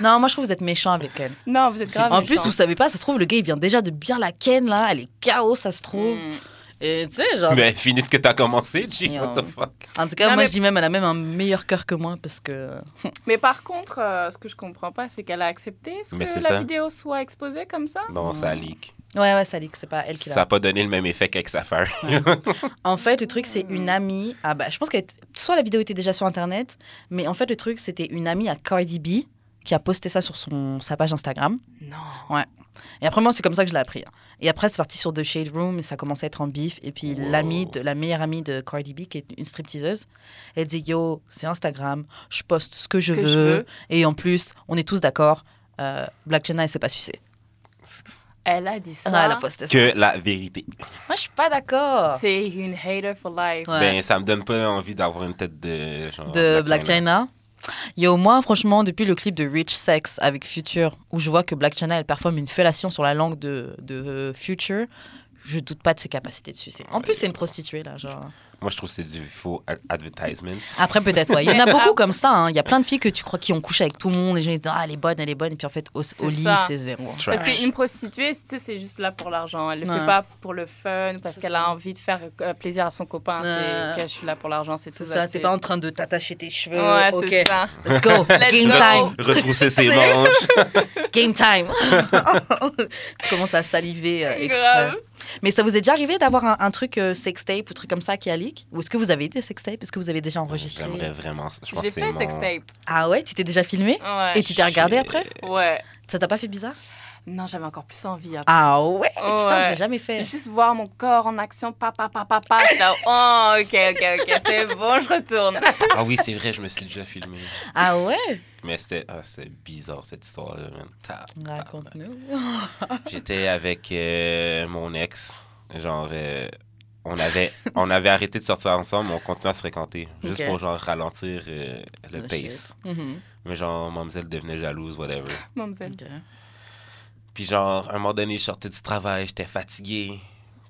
Non, moi je trouve que vous êtes méchant avec elle. Non, vous êtes grave en plus, vous savez pas, ça se trouve, le gars il vient déjà de bien la ken là, elle est chaos, ça se trouve. Mm. Et tu sais, genre. Mais finis ce que t'as commencé, G. Yo. What the fuck? En tout cas, Non, moi mais- je dis même, elle a même un meilleur cœur que moi parce que. Mais par contre, euh, ce que je comprends pas, c'est qu'elle a accepté ce Mais que la ça. vidéo soit exposée comme ça? Non, ça leak. Ouais, ouais, ça leak, c'est pas elle qui Ça l'a. n'a pas donné le même effet qu'avec sa femme. En fait, le truc, c'est une amie. Ah bah, je pense que soit la vidéo était déjà sur internet, mais en fait, le truc, c'était une amie à Cardi B qui a posté ça sur son, sa page Instagram. Non. Et après, moi, c'est comme ça que je l'ai appris. hein. Et après, c'est parti sur The Shade Room et ça commençait à être en bif. Et puis, Wow. l'amie de, la meilleure amie de Cardi B, qui est une stripteaseuse, elle dit Yo, c'est Instagram, je poste ce que je, Que veux. je veux. Et en plus, on est tous d'accord, euh, Black China, elle s'est pas sucer. Elle a dit ça. Ah, elle a posté ça. que la vérité. Moi, je suis pas d'accord. C'est une hater for life. Ouais. Ben, ça me donne pas envie d'avoir une tête de. Genre, de Black China. Yo, moi, franchement, depuis le clip de Rich Sex avec Future, où je vois que Black China, elle performe une fellation sur la langue de, de Future, je doute pas de ses capacités de sucer. En plus, c'est une prostituée, là, genre. Moi, je trouve que c'est du faux a- advertisement. Après, peut-être, ouais. Il y en a beaucoup comme ça. hein. Il y a plein de filles que tu crois qui ont couché avec tout le monde. Les gens ils disent, ah, elle est bonne, elle est bonne. Et puis, en fait, au, lit, ça. c'est zéro. Parce Trash. qu'une prostituée, tu sais, c'est juste là pour l'argent. Elle le Ouais. fait pas pour le fun, parce qu'elle a envie de faire euh, plaisir à son copain. Ouais. C'est que je suis là pour l'argent, c'est tout. C'est ça, that's t'es it. pas en train de t'attacher tes cheveux. Ouais, ok, c'est ça. let's go. Let's Game go. time. Retrousser ses manches. Game time. tu commences à saliver euh, exprès. Grave. Mais ça vous est déjà arrivé d'avoir un, un truc euh, sextape ou truc comme ça qui a leak Ou est-ce que vous avez des sextapes Est-ce que vous avez déjà enregistré? J'aimerais vraiment. Je pense J'ai fait mon... sextape. Ah ouais? Tu t'es déjà filmé? Ouais. Et tu t'es regardé après? Ouais. Ça t'a pas fait bizarre? Non, j'avais encore plus envie. après. Ah ouais? Putain, Ouais. je l'ai jamais fait. Juste voir mon corps en action, papa, papa, papa. Oh, ok, ok, ok, c'est bon, je retourne. Ah oui, c'est vrai, je me suis déjà filmé. Ah ouais? Mais c'était ah, c'est bizarre cette histoire-là, Raconte-nous. J'étais avec euh, mon ex. Genre, euh, on, avait, on avait arrêté de sortir ensemble, mais on continuait à se fréquenter. Juste pour, genre, ralentir euh, le Le pace. Mhm. Mais genre, mademoiselle devenait jalouse, whatever. Mademoiselle. Ok. Puis genre, un moment donné, je sortais du travail, j'étais fatigué.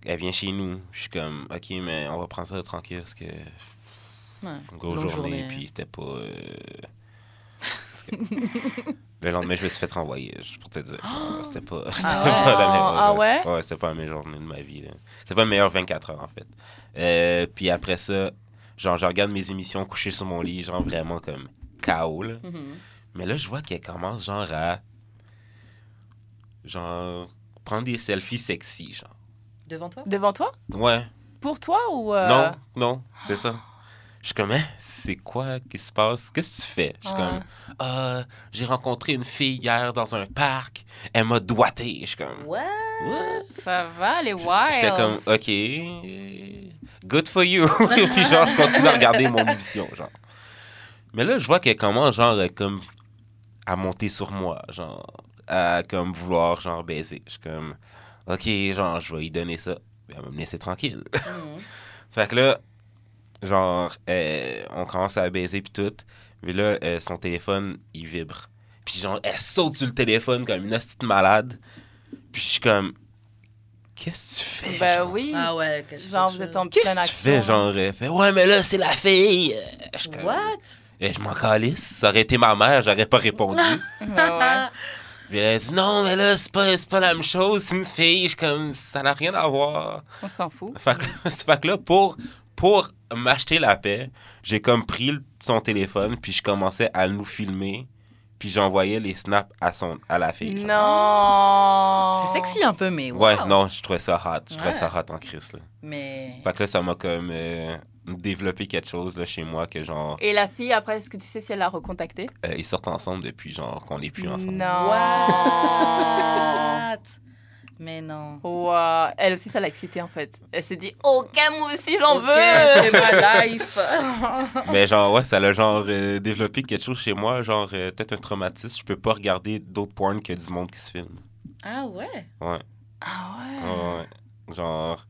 Elle vient chez nous. Je suis comme, OK, mais on va prendre ça tranquille parce que... Ouais. Grosse Longue journée, puis c'était pas... euh, que- le lendemain, je me suis fait renvoyer, pour te dire. C'était pas, c'était Ah pas la meilleure... Ah ouais? Ouais, c'était pas la meilleure journée de ma vie. C'était pas la meilleure 24 heures, en fait. Euh, puis après ça, genre, je regarde mes émissions couchées sur mon lit, genre vraiment comme KO, là. Mhm. Mais là, je vois qu'elle commence, genre, à... Genre, prendre des selfies sexy, genre. Devant toi? Devant toi? Ouais. Pour toi ou. euh, Non, non, c'est ça. Je suis comme, hein, c'est quoi qui se passe? Qu'est-ce que tu fais? Je suis Ouais. comme, ah, j'ai rencontré une fille hier dans un parc. Elle m'a doigté. Je suis comme, What? What? Ça va, les wild. J'étais comme, OK, good for you. Et puis, genre, je continue à regarder mon émission, genre. Mais là, je vois qu'elle commence, genre, comme, à monter sur moi, genre, à, comme, vouloir, genre, baiser. Je suis comme, OK, genre, je vais lui donner ça. Elle va me laisser tranquille. Mhm. Fait que là, genre, euh, on commence à baiser puis tout. Mais là, euh, son téléphone, il vibre. Puis genre, elle saute sur le téléphone comme une petite malade. Puis je suis comme, qu'est-ce que tu fais? Ben genre? oui. Ah ouais, quelque Genre, vous êtes en Qu'est-ce que tu fais? Genre, elle fait, ouais, mais là, c'est la fille. Euh, Je comme, What? Eh, je m'en calisse. Ça aurait été ma mère, j'aurais pas répondu. Ouais, ouais. Puis elle a dit, non, mais là, c'est pas, c'est pas la même chose. C'est une fille. Je suis comme, ça n'a rien à voir. On s'en fout. Fait que, fait que là, pour, pour m'acheter la paix, j'ai comme pris son téléphone, puis je commençais à nous filmer, puis j'envoyais les snaps à, son, à la fille. genre. Non. C'est sexy un peu, mais Ouais, wow. non, je trouvais ça hot. Je trouvais Ouais. ça hot en crise, là. Mais Fait que là, ça m'a comme euh, développé quelque chose, là, chez moi, que genre, Et la fille, après, est-ce que tu sais si elle l'a recontacté? Euh, ils sortent ensemble depuis, genre, qu'on n'est plus ensemble. Non. what? Mais non. Wow. Elle aussi, ça l'a excitée en fait. Elle s'est dit, ok, moi aussi, j'en veux. c'est ma life. Mais genre, ouais, ça l'a genre euh, développé quelque chose chez moi, genre, euh, peut-être un traumatisme. Je peux pas regarder d'autres porn que du monde qui se filme. ah ouais? Ouais. Ah. Ouais, ouais. Genre,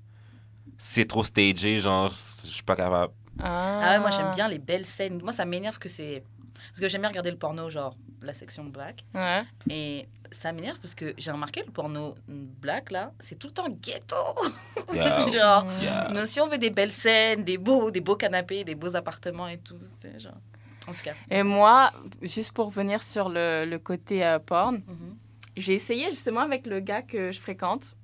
c'est trop stagé, genre, je suis pas capable. Ah, Ah ouais, moi j'aime bien les belles scènes. Moi ça m'énerve que c'est parce que j'aime bien regarder le porno genre la section black Ouais. et ça m'énerve parce que j'ai remarqué le porno black là, c'est tout le temps ghetto. Yeah. genre Yeah. mais si on veut des belles scènes, des beaux des beaux canapés, des beaux appartements et tout, c'est genre en tout cas. Et moi, juste pour revenir sur le, le côté euh, porn, Mhm. j'ai essayé justement avec le gars que je fréquente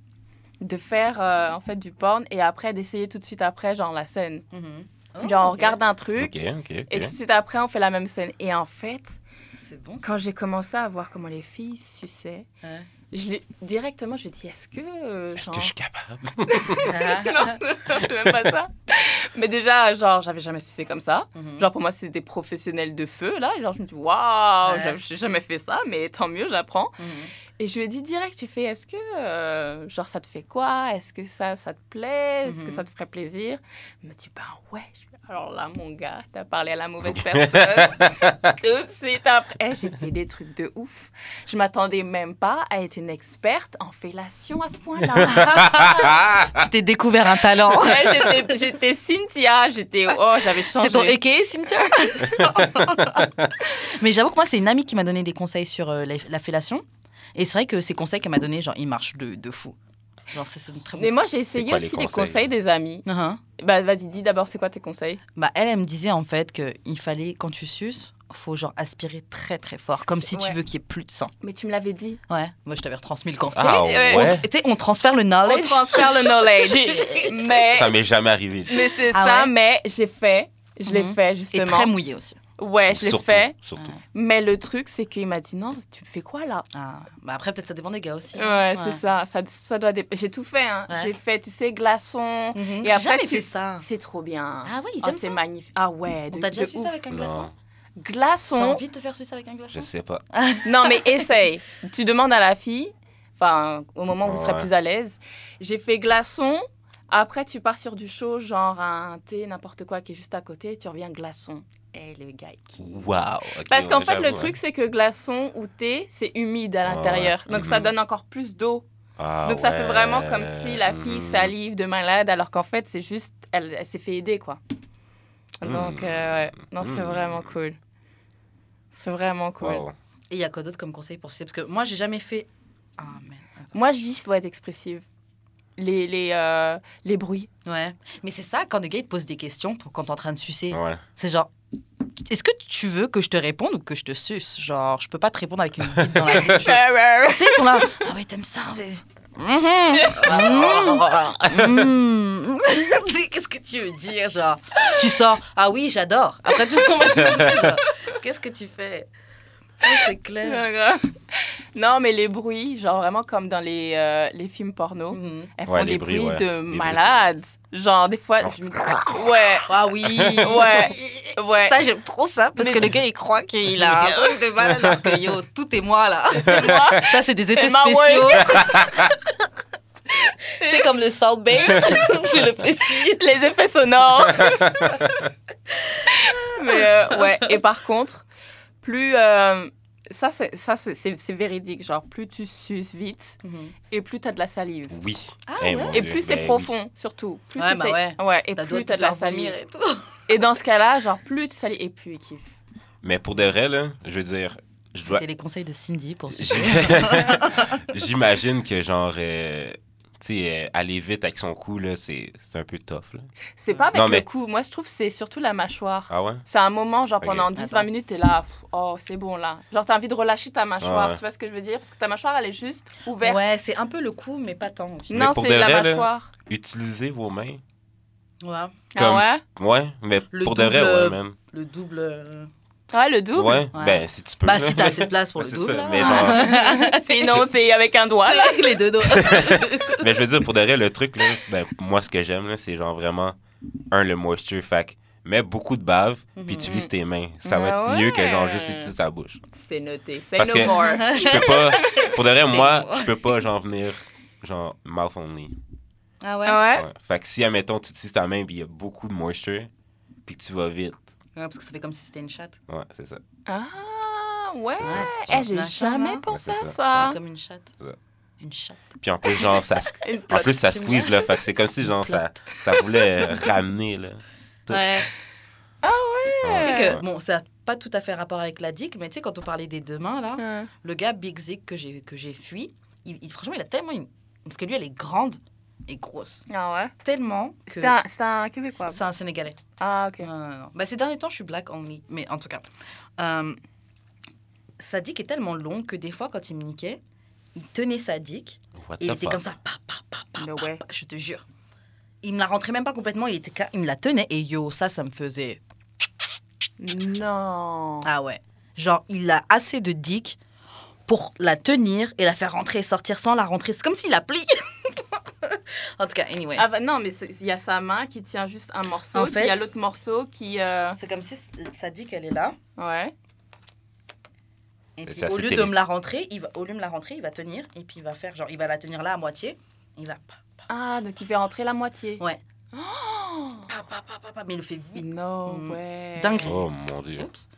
de faire euh, en fait du porn et après d'essayer tout de suite après genre la scène. Mhm. Oh, Genre on regarde un truc et tout de suite après on fait la même scène. Et en fait, C'est bon. quand j'ai commencé à voir comment les filles suçaient, Ouais. Je l'ai- directement je dis est-ce que euh, Est-ce genre que je suis capable? c'est même pas ça. Mais déjà genre j'avais jamais sucé comme ça. Mhm. Genre pour moi c'est des professionnels de feu là. Et genre je me dis waouh, Ouais. j'ai- j'ai jamais fait ça mais tant mieux j'apprends. Mhm. Et je lui ai dit direct, tu fais, est-ce que, euh, genre, ça te fait quoi? Est-ce que ça, ça te plaît? Est-ce que Mhm. ça te ferait plaisir? Il me dit, ben ouais. Je Alors là, mon gars, t'as parlé à la mauvaise personne. Tout de suite après, Eh, j'ai fait des trucs de ouf. Je m'attendais même pas à être une experte en fellation à ce point-là. Tu t'es découvert un talent. Ouais, j'étais- Cynthia, j'étais, oh, j'avais changé. C'est ton EK, Cynthia Mais j'avoue que moi, c'est une amie qui m'a donné des conseils sur euh, la, la fellation. Et c'est vrai que ces conseils qu'elle m'a donnés, genre, ils marchent de, de fou. Genre, c'est c'est une très Mais moi, j'ai essayé quoi aussi les conseils conseils des amis. Uh-huh. Bah, vas-y, dis d'abord, c'est quoi tes conseils? Bah, elle, elle me disait en fait qu'il fallait, quand tu suces, faut genre aspirer très très fort, comme si Ouais. tu veux qu'il y ait plus de sang. Mais tu me l'avais dit. Ouais, moi je t'avais retransmis le conseil. Ah Ouais. ouais? Tu sais, on transfère le On knowledge. transfère le knowledge. mais Ça m'est jamais arrivé. Mais c'est Ah ça, ouais mais j'ai fait. Je l'ai Mhm. fait, Et justement. très mouillé aussi. Ouais, je l'ai Surtout, fait. Surtout. Mais le truc, c'est qu'il m'a dit non, tu fais quoi là? Ah, bah après, peut-être ça dépend des gars aussi. Ouais, c'est ça. ça. Ça doit J'ai tout fait. Hein. Ouais. J'ai fait, tu sais, glaçon. Mhm. Et après, jamais tu- fait ça. C'est trop bien. Ah oui, ils Oh, aiment c'est ça. magnifique. Ah ouais, On de, t'a déjà de sucé ouf. avec un glaçon? Non, T'as Glaçon. envie de te faire sucer avec un glaçon? Je sais pas. Non, mais essaye. tu demandes à la fille, enfin, au moment où vous serez Ouais. plus à l'aise. J'ai fait glaçon. Après, tu pars sur du chaud, genre un thé, n'importe quoi qui est juste à côté. Tu reviens glaçon. Et le gars, qui Waouh! Parce qu'en fait, le truc, c'est que glaçon ou thé, c'est humide à Ouais, l'intérieur. Donc, ça mhm. donne encore plus d'eau. Ah Donc, ça fait vraiment comme si la fille mhm. salive de malade, alors qu'en fait, c'est juste, elle, elle s'est fait aider, quoi. Donc, Mhm. euh, ouais. Non, c'est vraiment cool. C'est vraiment cool. Wow. Et il y a quoi d'autre comme conseil pour sucer Parce que moi, j'ai jamais fait. Ah. Moi, juste, faut être expressive. Les, les, euh, les bruits. Ouais. Mais c'est ça, quand des gars ils te posent des questions pour quand t'es en train de sucer, Ouais. c'est genre. Est-ce que tu veux que je te réponde ou que je te suce? Genre, je peux pas te répondre avec une bite dans la bouche. tu sais, ils sont là. Ah ouais, t'aimes ça mais... Sais, Qu'est-ce que tu veux dire Genre, tu sors. Ah oui, j'adore. Après, genre, Qu'est-ce que tu fais? C'est clair. non, mais les bruits, genre vraiment comme dans les, euh, les films porno. Mhm. Elles font Ouais, des les bruits, bruits ouais. de bruits, malades. Genre, des fois, je me dis, ouais, Ah oui. Ouais. ouais. Ça, j'aime trop ça parce Mais que tu- le gars, il croit qu'il a un truc de malade alors que yo, tout est moi là. moi, Ça, c'est des effets spéciaux. C'est comme le Salt Bay. c'est le petit. les effets sonores. Mais euh, ouais, et par contre, plus. euh, ça, c'est ça, c'est- c'est c'est véridique. Genre, plus tu suces vite et plus tu as de la salive. Oui. Ah Eh, ouais? Et Dieu, plus c'est ben oui. profond, surtout. Plus Ouais, tu bah sais- ouais. et T'as doigt plus tu as de la salive. et tout. Et dans ce cas-là, genre, plus tu salives et plus il kiffe. Mais pour de vrai, là, je veux dire, je dois... C'était les conseils de Cindy pour J'- J'imagine que, genre, euh, sais, euh, aller vite avec son cou, là, c'est c'est un peu tough, là. C'est pas avec Non, le mais- cou. Moi, je trouve que c'est surtout la mâchoire. Ah ouais? C'est un moment, genre pendant 10-20 Attends. minutes, t'es là, pff, oh, c'est bon là. Genre, t'as envie de relâcher ta mâchoire, Ouais. tu vois ce que je veux dire? Parce que ta mâchoire, elle est juste ouverte. Ouais, c'est un peu le coup, mais pas tant. Non, c'est la vrai, là, mâchoire. Utilisez vos mains. Ouais. Comme- Ah ouais? Ouais, mais Le pour de vrai, double, ouais, euh, même. Le double. Ouais, le double? Ouais, Ouais. ben si tu peux. Bah, là. si t'as assez de place pour Ouais, le c'est double. là. mais genre- Sinon, c'est avec un doigt. là. les deux dos. Mais je veux dire, pour de vrai, le truc, là, ben, moi, ce que j'aime, là, c'est genre vraiment, un, le moisture. Fait que mets beaucoup de bave, puis Mhm. utilise tes mains. Ça va Ah être mieux que genre juste utiliser ta bouche. C'est noté. Say Parce no que- more. Je peux pas, pour de vrai, moi, moi. je peux pas, genre, venir, genre, mouth only. Ah ouais? Ah ouais? Ouais. Fait que si, admettons, tu utilises ta main, puis il y a beaucoup de moisture, puis que tu vas vite. Ouais, parce que ça fait comme si c'était une chatte. Ouais, c'est ça. Ah, ouais. c'est Eh, une j'ai machin, jamais pensé Ouais, à Ça ça. fait comme une chatte. Ouais. Une chatte. Puis en plus, genre, ça, en plus, ça squeeze, là. Fait que c'est comme si, genre, ça, ça voulait euh, ramener, là. Tout. Ouais. Ah ouais? Tu sais Ouais. que, bon, ça n'a pas tout à fait rapport avec la dick, mais tu sais, quand on parlait des deux mains, là, Ouais. le gars Big Zig que j'ai que j'ai fui, il, il- franchement, il a tellement une. Parce que lui, elle est grande et grosse. Ah ouais? Tellement que. C'est un, c'est un Québécois. C'est un Sénégalais. Ah, ok. Non, non, non. Bah, ces derniers temps, je suis black only. Mais en tout cas, euh, sa dick est tellement longue que des fois, quand il me niquait, il tenait sa dick What et il the était fuck? comme ça. Pa, pa, pa, pa, No pa, way. pa, je te jure. Il me la rentrait même pas complètement. Il, était, il me la tenait. Et yo, ça, ça me faisait. Non. Ah ouais. Genre, il a assez de dick pour la tenir et la faire rentrer et sortir sans la rentrer. C'est comme s'il la plie. en tout cas, anyway. Ah bah non, mais il y a sa main qui tient juste un morceau, En puis il y a fait- l'autre morceau qui... euh, C'est comme si sa dick, elle est là. Ouais. Et puis, ça, au lieu de me la rentrer, il va, au lieu de me la rentrer, il va tenir et puis il va faire genre, il va la tenir là à moitié. Il va Ah, donc il fait rentrer la moitié. Ouais. Oh pa, pa, pa, pa, pa, mais il le fait vite. No Mm. way. Dinguerie. Oh mon dieu. Oups.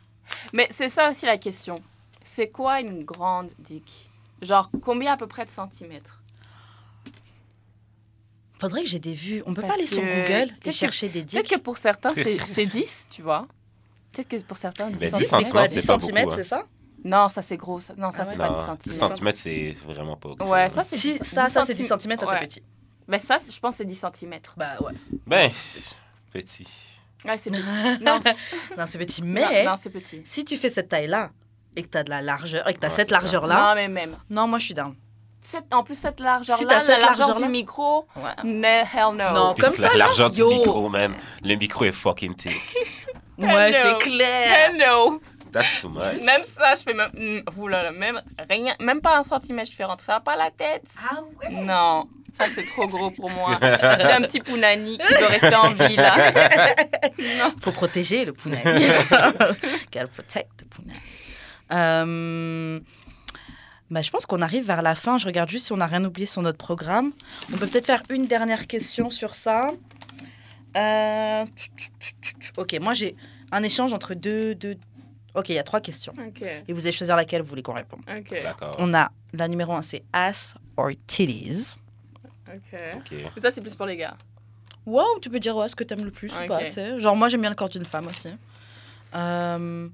Mais c'est ça aussi la question. C'est quoi une grande dick? Genre, combien à peu près de centimètres? Faudrait que j'ai des vues. On peut pas Parce aller sur que- Google peut-être et que- chercher des Peut-être dicks. que pour certains, c'est c'est 10, tu vois. Peut-être que pour certains, 10 Ben, 10 10 centimètres. c'est quoi centimètres, 10 c'est pas centimètres, beaucoup, hein. c'est ça? Non, ça c'est gros. ça- Non, ça Ah c'est ouais. pas Non, 10 10 centimètres. cm, c'est vraiment pas. beaucoup. Ouais, ça c'est Si, 10 ça, ça c'est 10 cm, ça Ouais. c'est petit. Ben ça, c'est- je pense que c'est 10 centimètres. Bah ouais. Ben, petit. Ouais, c'est petit. non, Non, c'est petit. non, Mais non, c'est petit. si tu fais cette taille-là et que tu as de la largeur et que tu as Ouais, cette c'est largeur-là, Non, mais même. non, moi je suis down. Cette- en plus, cette largeur-là, Si t'as la cette largeur du micro, Ouais. mais hell no. Non. Comme ça, La là, largeur du yo. micro, man. Le micro est fucking thick. Ouais, c'est clair. Hell no. That's too much. Même ça, je fais même. mm, oulala, même rien, même pas un centimètre, je fais rentrer ça par la tête. Ah ouais? Non, ça c'est trop gros pour moi. J'ai un petit pounani qui doit rester en vie là. non. Faut protéger le punani. Gotta protect the punani. Euh, bah, je pense qu'on arrive vers la fin. Je regarde juste si on n'a rien oublié sur notre programme. On peut peut-être faire une dernière question sur ça. Euh, Ok, moi j'ai un échange entre deux, deux... Ok, il y a trois questions. Ok, Et vous allez choisir laquelle vous voulez qu'on réponde. ok, D'accord. On a la numéro un, c'est ass or titties. ok. Ok. Mais ça c'est plus pour les gars. Wow, tu peux dire ouais, ce que t'aimes le plus ou Ok. pas. Genre, moi, j'aime bien le corps d'une femme aussi. Euh,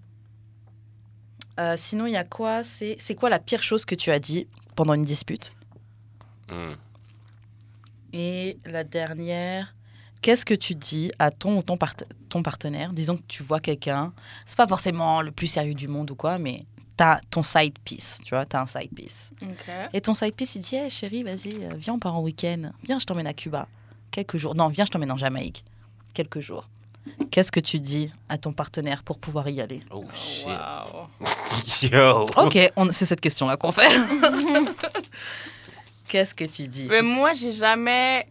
euh, sinon, il y a quoi? C'est c'est quoi la pire chose que tu as dit pendant une dispute? Hmm. Et la dernière, qu'est-ce que tu dis à ton ou ton, part- ton partenaire? Disons que tu vois quelqu'un, c'est pas forcément le plus sérieux du monde ou quoi, mais t'as ton side piece, tu vois, t'as un side piece. Et ton side piece, il dit, hey, chérie, vas-y, euh, viens, on part en week-end. Viens, je t'emmène à Cuba. Quelques jours. Non, viens, je t'emmène en Jamaïque. Quelques jours. Qu'est-ce que tu dis à ton partenaire pour pouvoir y aller? Oh shit. Wow. Yo. Ok, on- c'est cette question-là qu'on fait. Qu'est-ce que tu dis? Mais moi j'ai jamais.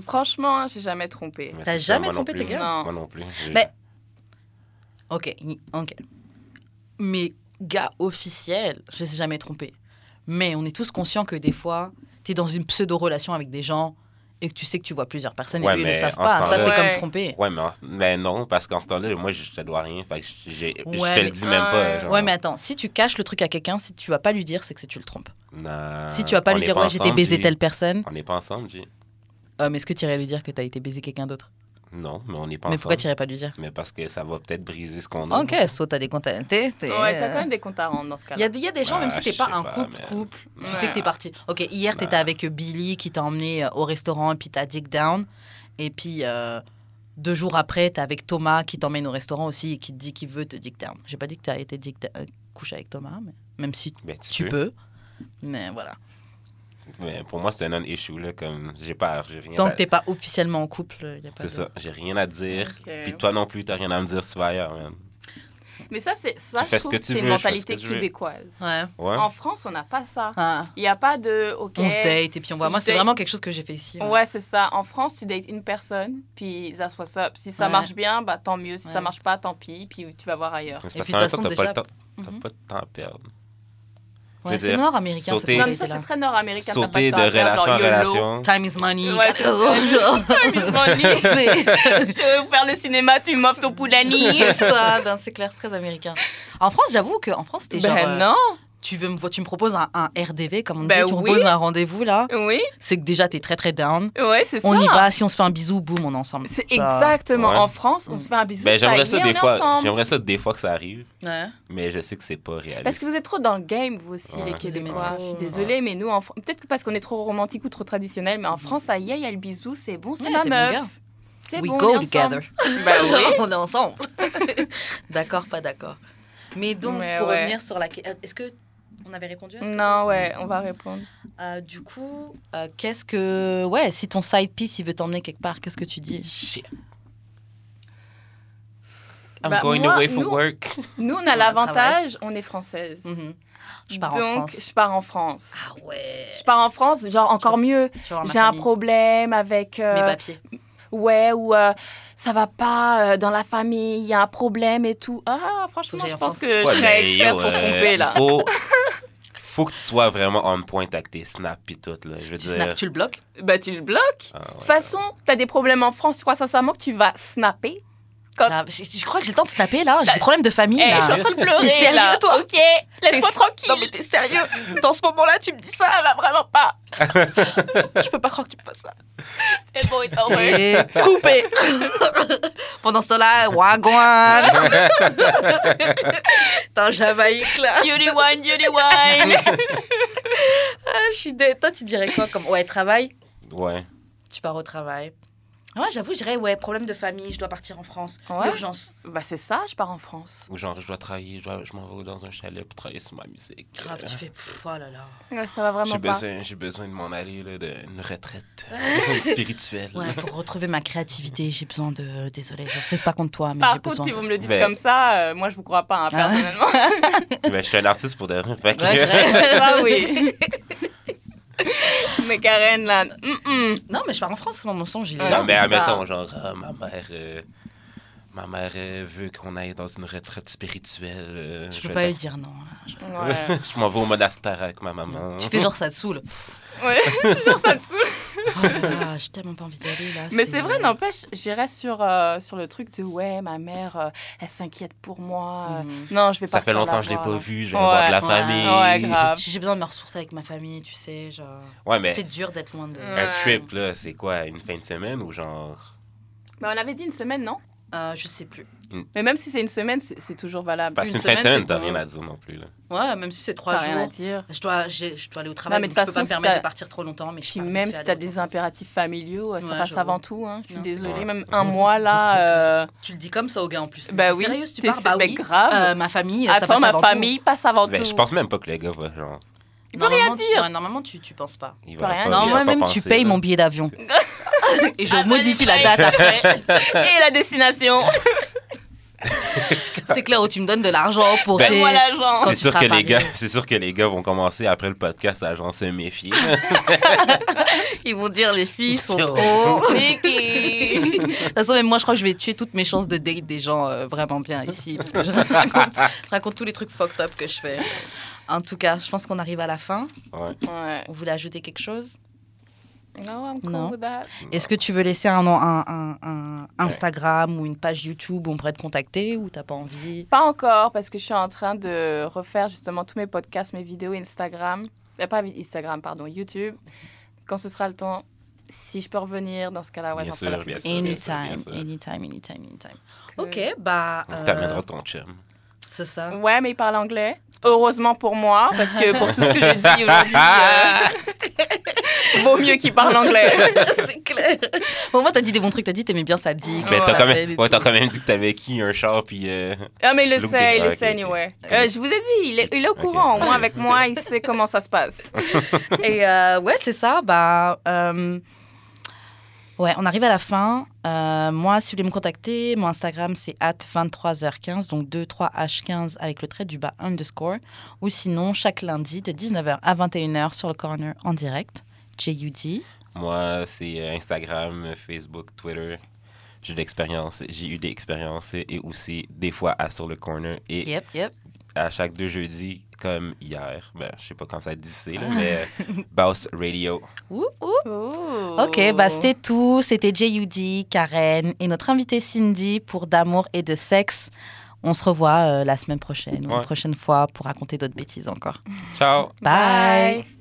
Franchement, j'ai jamais trompé. Mais T'as jamais trompé tes gars Non. Moi non plus. J'ai- Mais- Ok, ok. Mais gars officiel, je ne sais jamais trompé. Mais on est tous conscients que des fois, tu es dans une pseudo-relation avec des gens et que tu sais que tu vois plusieurs personnes Ouais, et eux, ils ne savent en pas. Ça, c'est Ouais. comme tromper. Ouais, mais, en- mais non, parce qu'en ce temps-là, moi, je te dois rien. Fait que j'ai- je te le dis même pas. genre. Ouais, mais attends, si tu caches le truc à quelqu'un, si tu vas pas lui dire, c'est que tu le trompes. Non, si tu vas pas lui dire, ouais, j'étais baisé telle personne, On n'est pas ensemble, G. euh, mais est-ce que tu irais lui dire que tu as été baisé quelqu'un d'autre? Non, mais on n'est pas Mais pourquoi tu irais pas lui dire? Mais parce que ça va peut-être briser ce qu'on a. Ok, so t'as des comptes à t'es- t'es- Ouais, t'as quand même des comptes à rendre dans ce Il y, a cas-là. des- il y a des gens, même si t'es je pas sais un pas, couple, mais- couple, tu Ouais. sais que t'es parti. Ok, hier, t'étais avec euh, Billy qui t'a emmené euh, au restaurant et puis t'as dick down. Et puis, euh, deux jours après, t'es avec Thomas qui t'emmène au restaurant aussi et qui te dit qu'il veut te dick down. J'ai pas dit que t'as été dick euh, couché avec Thomas, mais même si Ben, tu, tu peux. peux. Mais voilà. Mais pour moi, c'est un non-issue, là. Comme, j'ai pas, j'ai rien à... que t'es pas officiellement en couple, y a pas C'est de- ça, j'ai rien à dire. Ok. Puis toi non plus, t'as rien à me dire si tu vas ailleurs, man. Mais ça, c'est ça, Tu je trouve que c'est une veux, mentalité québécoise. Ouais. Ouais. En France, on n'a pas ça. Ah. Il n'y a pas de OK. On se date et puis on voit. Moi, c'est date. vraiment quelque chose que j'ai fait ici. Ouais, c'est ça. En France, tu dates une personne, puis ça soit ça. Si ça Ouais. marche bien, bah tant mieux. Si Ouais. ça marche pas, tant pis. Puis tu vas voir ailleurs. Mais Et parce puis, de toute temps, t'as façon, pas, le temps- déjà- t'as Mhm. pas de temps à perdre. Ouais, c'est nord-américain. sauter- cette Non, mais ça, c'est très nord-américain. Sauter de relation en relation. Time is money. Ouais. Time is money. C'est- Je veux faire le cinéma, tu m'offres ton poulani. Ça, ben, c'est clair, c'est très américain. En France, j'avoue qu'en France, t'es genre. Ben euh, non. Tu, veux me, tu me proposes un, un RDV, comme on dit, Ben tu me oui. proposes un rendez-vous là. Oui, C'est que déjà, t'es très très down. ouais, c'est ça. On y va, si on se fait un bisou, boum, on est ensemble. C'est exactement. Ouais. En France, on se fait un bisou. Ben, j'aimerais ça des fois. J'aimerais ça des fois que ça arrive, Ouais. mais je sais que c'est pas réaliste. Parce que vous êtes trop dans le game, vous aussi, Ouais. les Québécois. Je suis désolée, mais nous, en peut-être que parce qu'on est trop romantique ou trop traditionnel, mais en France, ça y est, il y a le bisou, c'est bon, c'est mon meuf. C'est We bon, go on est ensemble. together. Bah oui. Genre, on est ensemble. d'accord, pas d'accord. Mais donc, Mais pour revenir sur la. que- Est-ce que. On avait répondu à ce que Non, ouais, on va répondre. Euh, du coup, euh, qu'est-ce que. Ouais, si ton side piece, il veut t'emmener quelque part, qu'est-ce que tu dis? I'm Bah, going moi, away for nous- work. Nous, on a l'avantage, on est française. Mhm. Je pars en Donc, France. je pars en France. Ah ouais. Je pars en France, genre encore mieux. Je J'ai un problème avec. euh, Mes papiers. Ouais, ou euh, ça va pas euh, dans la famille, il y a un problème et tout. Ah, franchement, je pense que Ouais, je serais expert yo, pour euh, tromper là. Faut, faut que tu sois vraiment on point avec tes snaps pis tout, là. Je veux Tu dire. snaps, tu le bloques? Bah, tu le bloques. Ah, ouais. De toute façon, t'as des problèmes en France, tu crois sincèrement que tu vas snapper? Quand- je, je crois que j'ai le temps de snapper là. J'ai des problèmes de famille Eh, là. je suis en train de pleurer T'es sérieux, là. toi Ok, laisse-moi tranquille. Non mais t'es sérieux Dans ce moment-là, tu me dis ça Ça va vraiment pas. Je peux pas croire que tu me fasses ça. C'est bon, it's over. Et coupé Pendant ce temps-là, wagwan T'es en Jamaïque là. Beauty wine, beauty wine. Ah, je suis dé- Toi, tu dirais quoi comme Ouais, travail? Ouais. Tu pars au travail. Moi, j'avoue, je dirais ouais, problème de famille, je dois partir en France. Ouais. Urgence. bah, c'est ça, je pars en France. Ou genre, je dois travailler, je, dois- je m'en vais dans un chalet pour travailler sur ma musique. Grave, Euh, tu fais pff, oh là là. Ouais, ça va vraiment J'ai pas. besoin, j'ai besoin de m'en aller, là, d'une retraite spirituelle. Ouais, pour retrouver ma créativité, j'ai besoin de. Désolée, je sais pas contre toi, mais Par j'ai contre, besoin si de. vous me le dites comme ça, euh, moi, je vous crois pas, hein, Ah ouais. personnellement. ben, je suis un artiste pour de vrai. fait que- Ouais, ah oui. Mais Karen, là. Non, mais je pars en France, mon son, j'y vais. Ouais, Non, c'est mais admettons, genre, ah, ma mère, euh, ma mère euh, veut qu'on aille dans une retraite spirituelle. euh, Je peux pas lui dire non. Là. Je- Ouais. je m'en vais au monastère avec ma maman. Tu fais genre ça te saoule. Ouais. Genre, ça te saoule. Oh là là, j'ai tellement pas envie d'y aller là. Mais c'est vrai, n'empêche, j'irais sur, euh, sur le truc de ouais, ma mère, euh, elle s'inquiète pour moi. euh, Mhm. Non, je vais pas Ça fait longtemps que je l'ai pas vu, je vais voir de la Ouais. famille. Ouais, grave. J'ai besoin de me ressourcer avec ma famille, tu sais, genre. Ouais, mais C'est dur d'être loin de. Ouais. un trip, là, c'est quoi, une fin de semaine ou genre? Mais on avait dit une semaine, non? Euh, je sais plus. Mais même si c'est une semaine, c'est toujours valable. Parce Une qu'une fin de semaine, semaine, t'as rien à dire non plus, là. Ouais, même si c'est trois T'as rien à jours. dire. Je dois, je dois aller au travail, mais de donc je peux pas me si permettre de partir trop longtemps. Mais je Puis même si t'as des impératifs familiaux, ça passe avant tout. Hein. Je suis Non, désolée, même un mois là. euh, Tu le dis comme ça au gars en plus. Bah oui. Sérieux, si tu pars, bah oui. grave. Euh, ma famille, ça Attends, passe ma avant tout. famille passe avant Ben, tout. je pense même pas que le gars va, genre. Il peut rien dire. normalement, tu, tu penses pas. Il peut rien dire. Non, penser, tu payes mon billet d'avion. Et je Ah, modifie la date après. Et la destination. C'est clair où tu me donnes de l'argent pour Ben, tes- Moi l'argent. C'est sûr, que les gars, c'est sûr que les gars vont commencer après le podcast à genre se méfier. Ils vont dire les filles sont trop. De toute façon, même moi, je crois que je vais tuer toutes mes chances de date des gens euh, vraiment bien ici. Parce que je raconte, je raconte tous les trucs fucked up que je fais. En tout cas, je pense qu'on arrive à la fin. Ouais. Ouais. On voulait ajouter quelque chose? No, I'm cool Non. with that. Est-ce que tu veux laisser un, un, un- un Instagram ou une page YouTube où on pourrait te contacter ou t'as pas envie? Pas encore, parce que je suis en train de refaire justement tous mes podcasts, mes vidéos Instagram. Euh, pas Instagram, pardon, YouTube. Quand ce sera le temps, si je peux revenir, dans ce cas-là, ouais, Bien sûr, la bien sûr. bien Anytime, sûr. anytime, anytime, anytime. Que- Ok, bah. Euh, t'amènera ton chum. C'est ça. Ouais, mais il parle anglais. Heureusement pour moi, parce que pour tout ce que je dis aujourd'hui, euh, vaut mieux qu'il parle anglais. C'est clair. Bon, moi, t'as dit des bons trucs. T'as dit t'aimais bien Sadik. Mais t'as Ouais. quand, même, ouais, t'as quand même dit que t'avais qui un char, puis. euh, Ah, mais il le sait, il le ok, sait, anyway. Euh, je vous ai dit, il est, il est au courant. Moi, avec moi, il sait comment ça se passe. Et euh, ouais, c'est ça. Bah, euh, ouais, on arrive à la fin. Euh, moi, si vous voulez me contacter, mon Instagram, c'est at 23h15, donc 23h15 avec le trait du bas underscore. Ou sinon, chaque lundi de 19h à 21h sur le corner en direct. JUD. Moi, c'est euh, Instagram, Facebook, Twitter. J'ai de l'expérience. J'ai eu des expériences et aussi des fois à Sur le Corner. Et Yep, yep. à chaque deux jeudis, comme hier, ben, je sais pas quand ça a être diffusé, là, mais euh, Boss Radio. Ouh, ouh. Oh. Ok, bah c'était tout. C'était JUD, Karen et notre invitée Cindy pour D'amour et de sexe. On se revoit euh, la semaine prochaine ou une prochaine fois pour raconter d'autres bêtises encore. Ciao! Bye. Bye.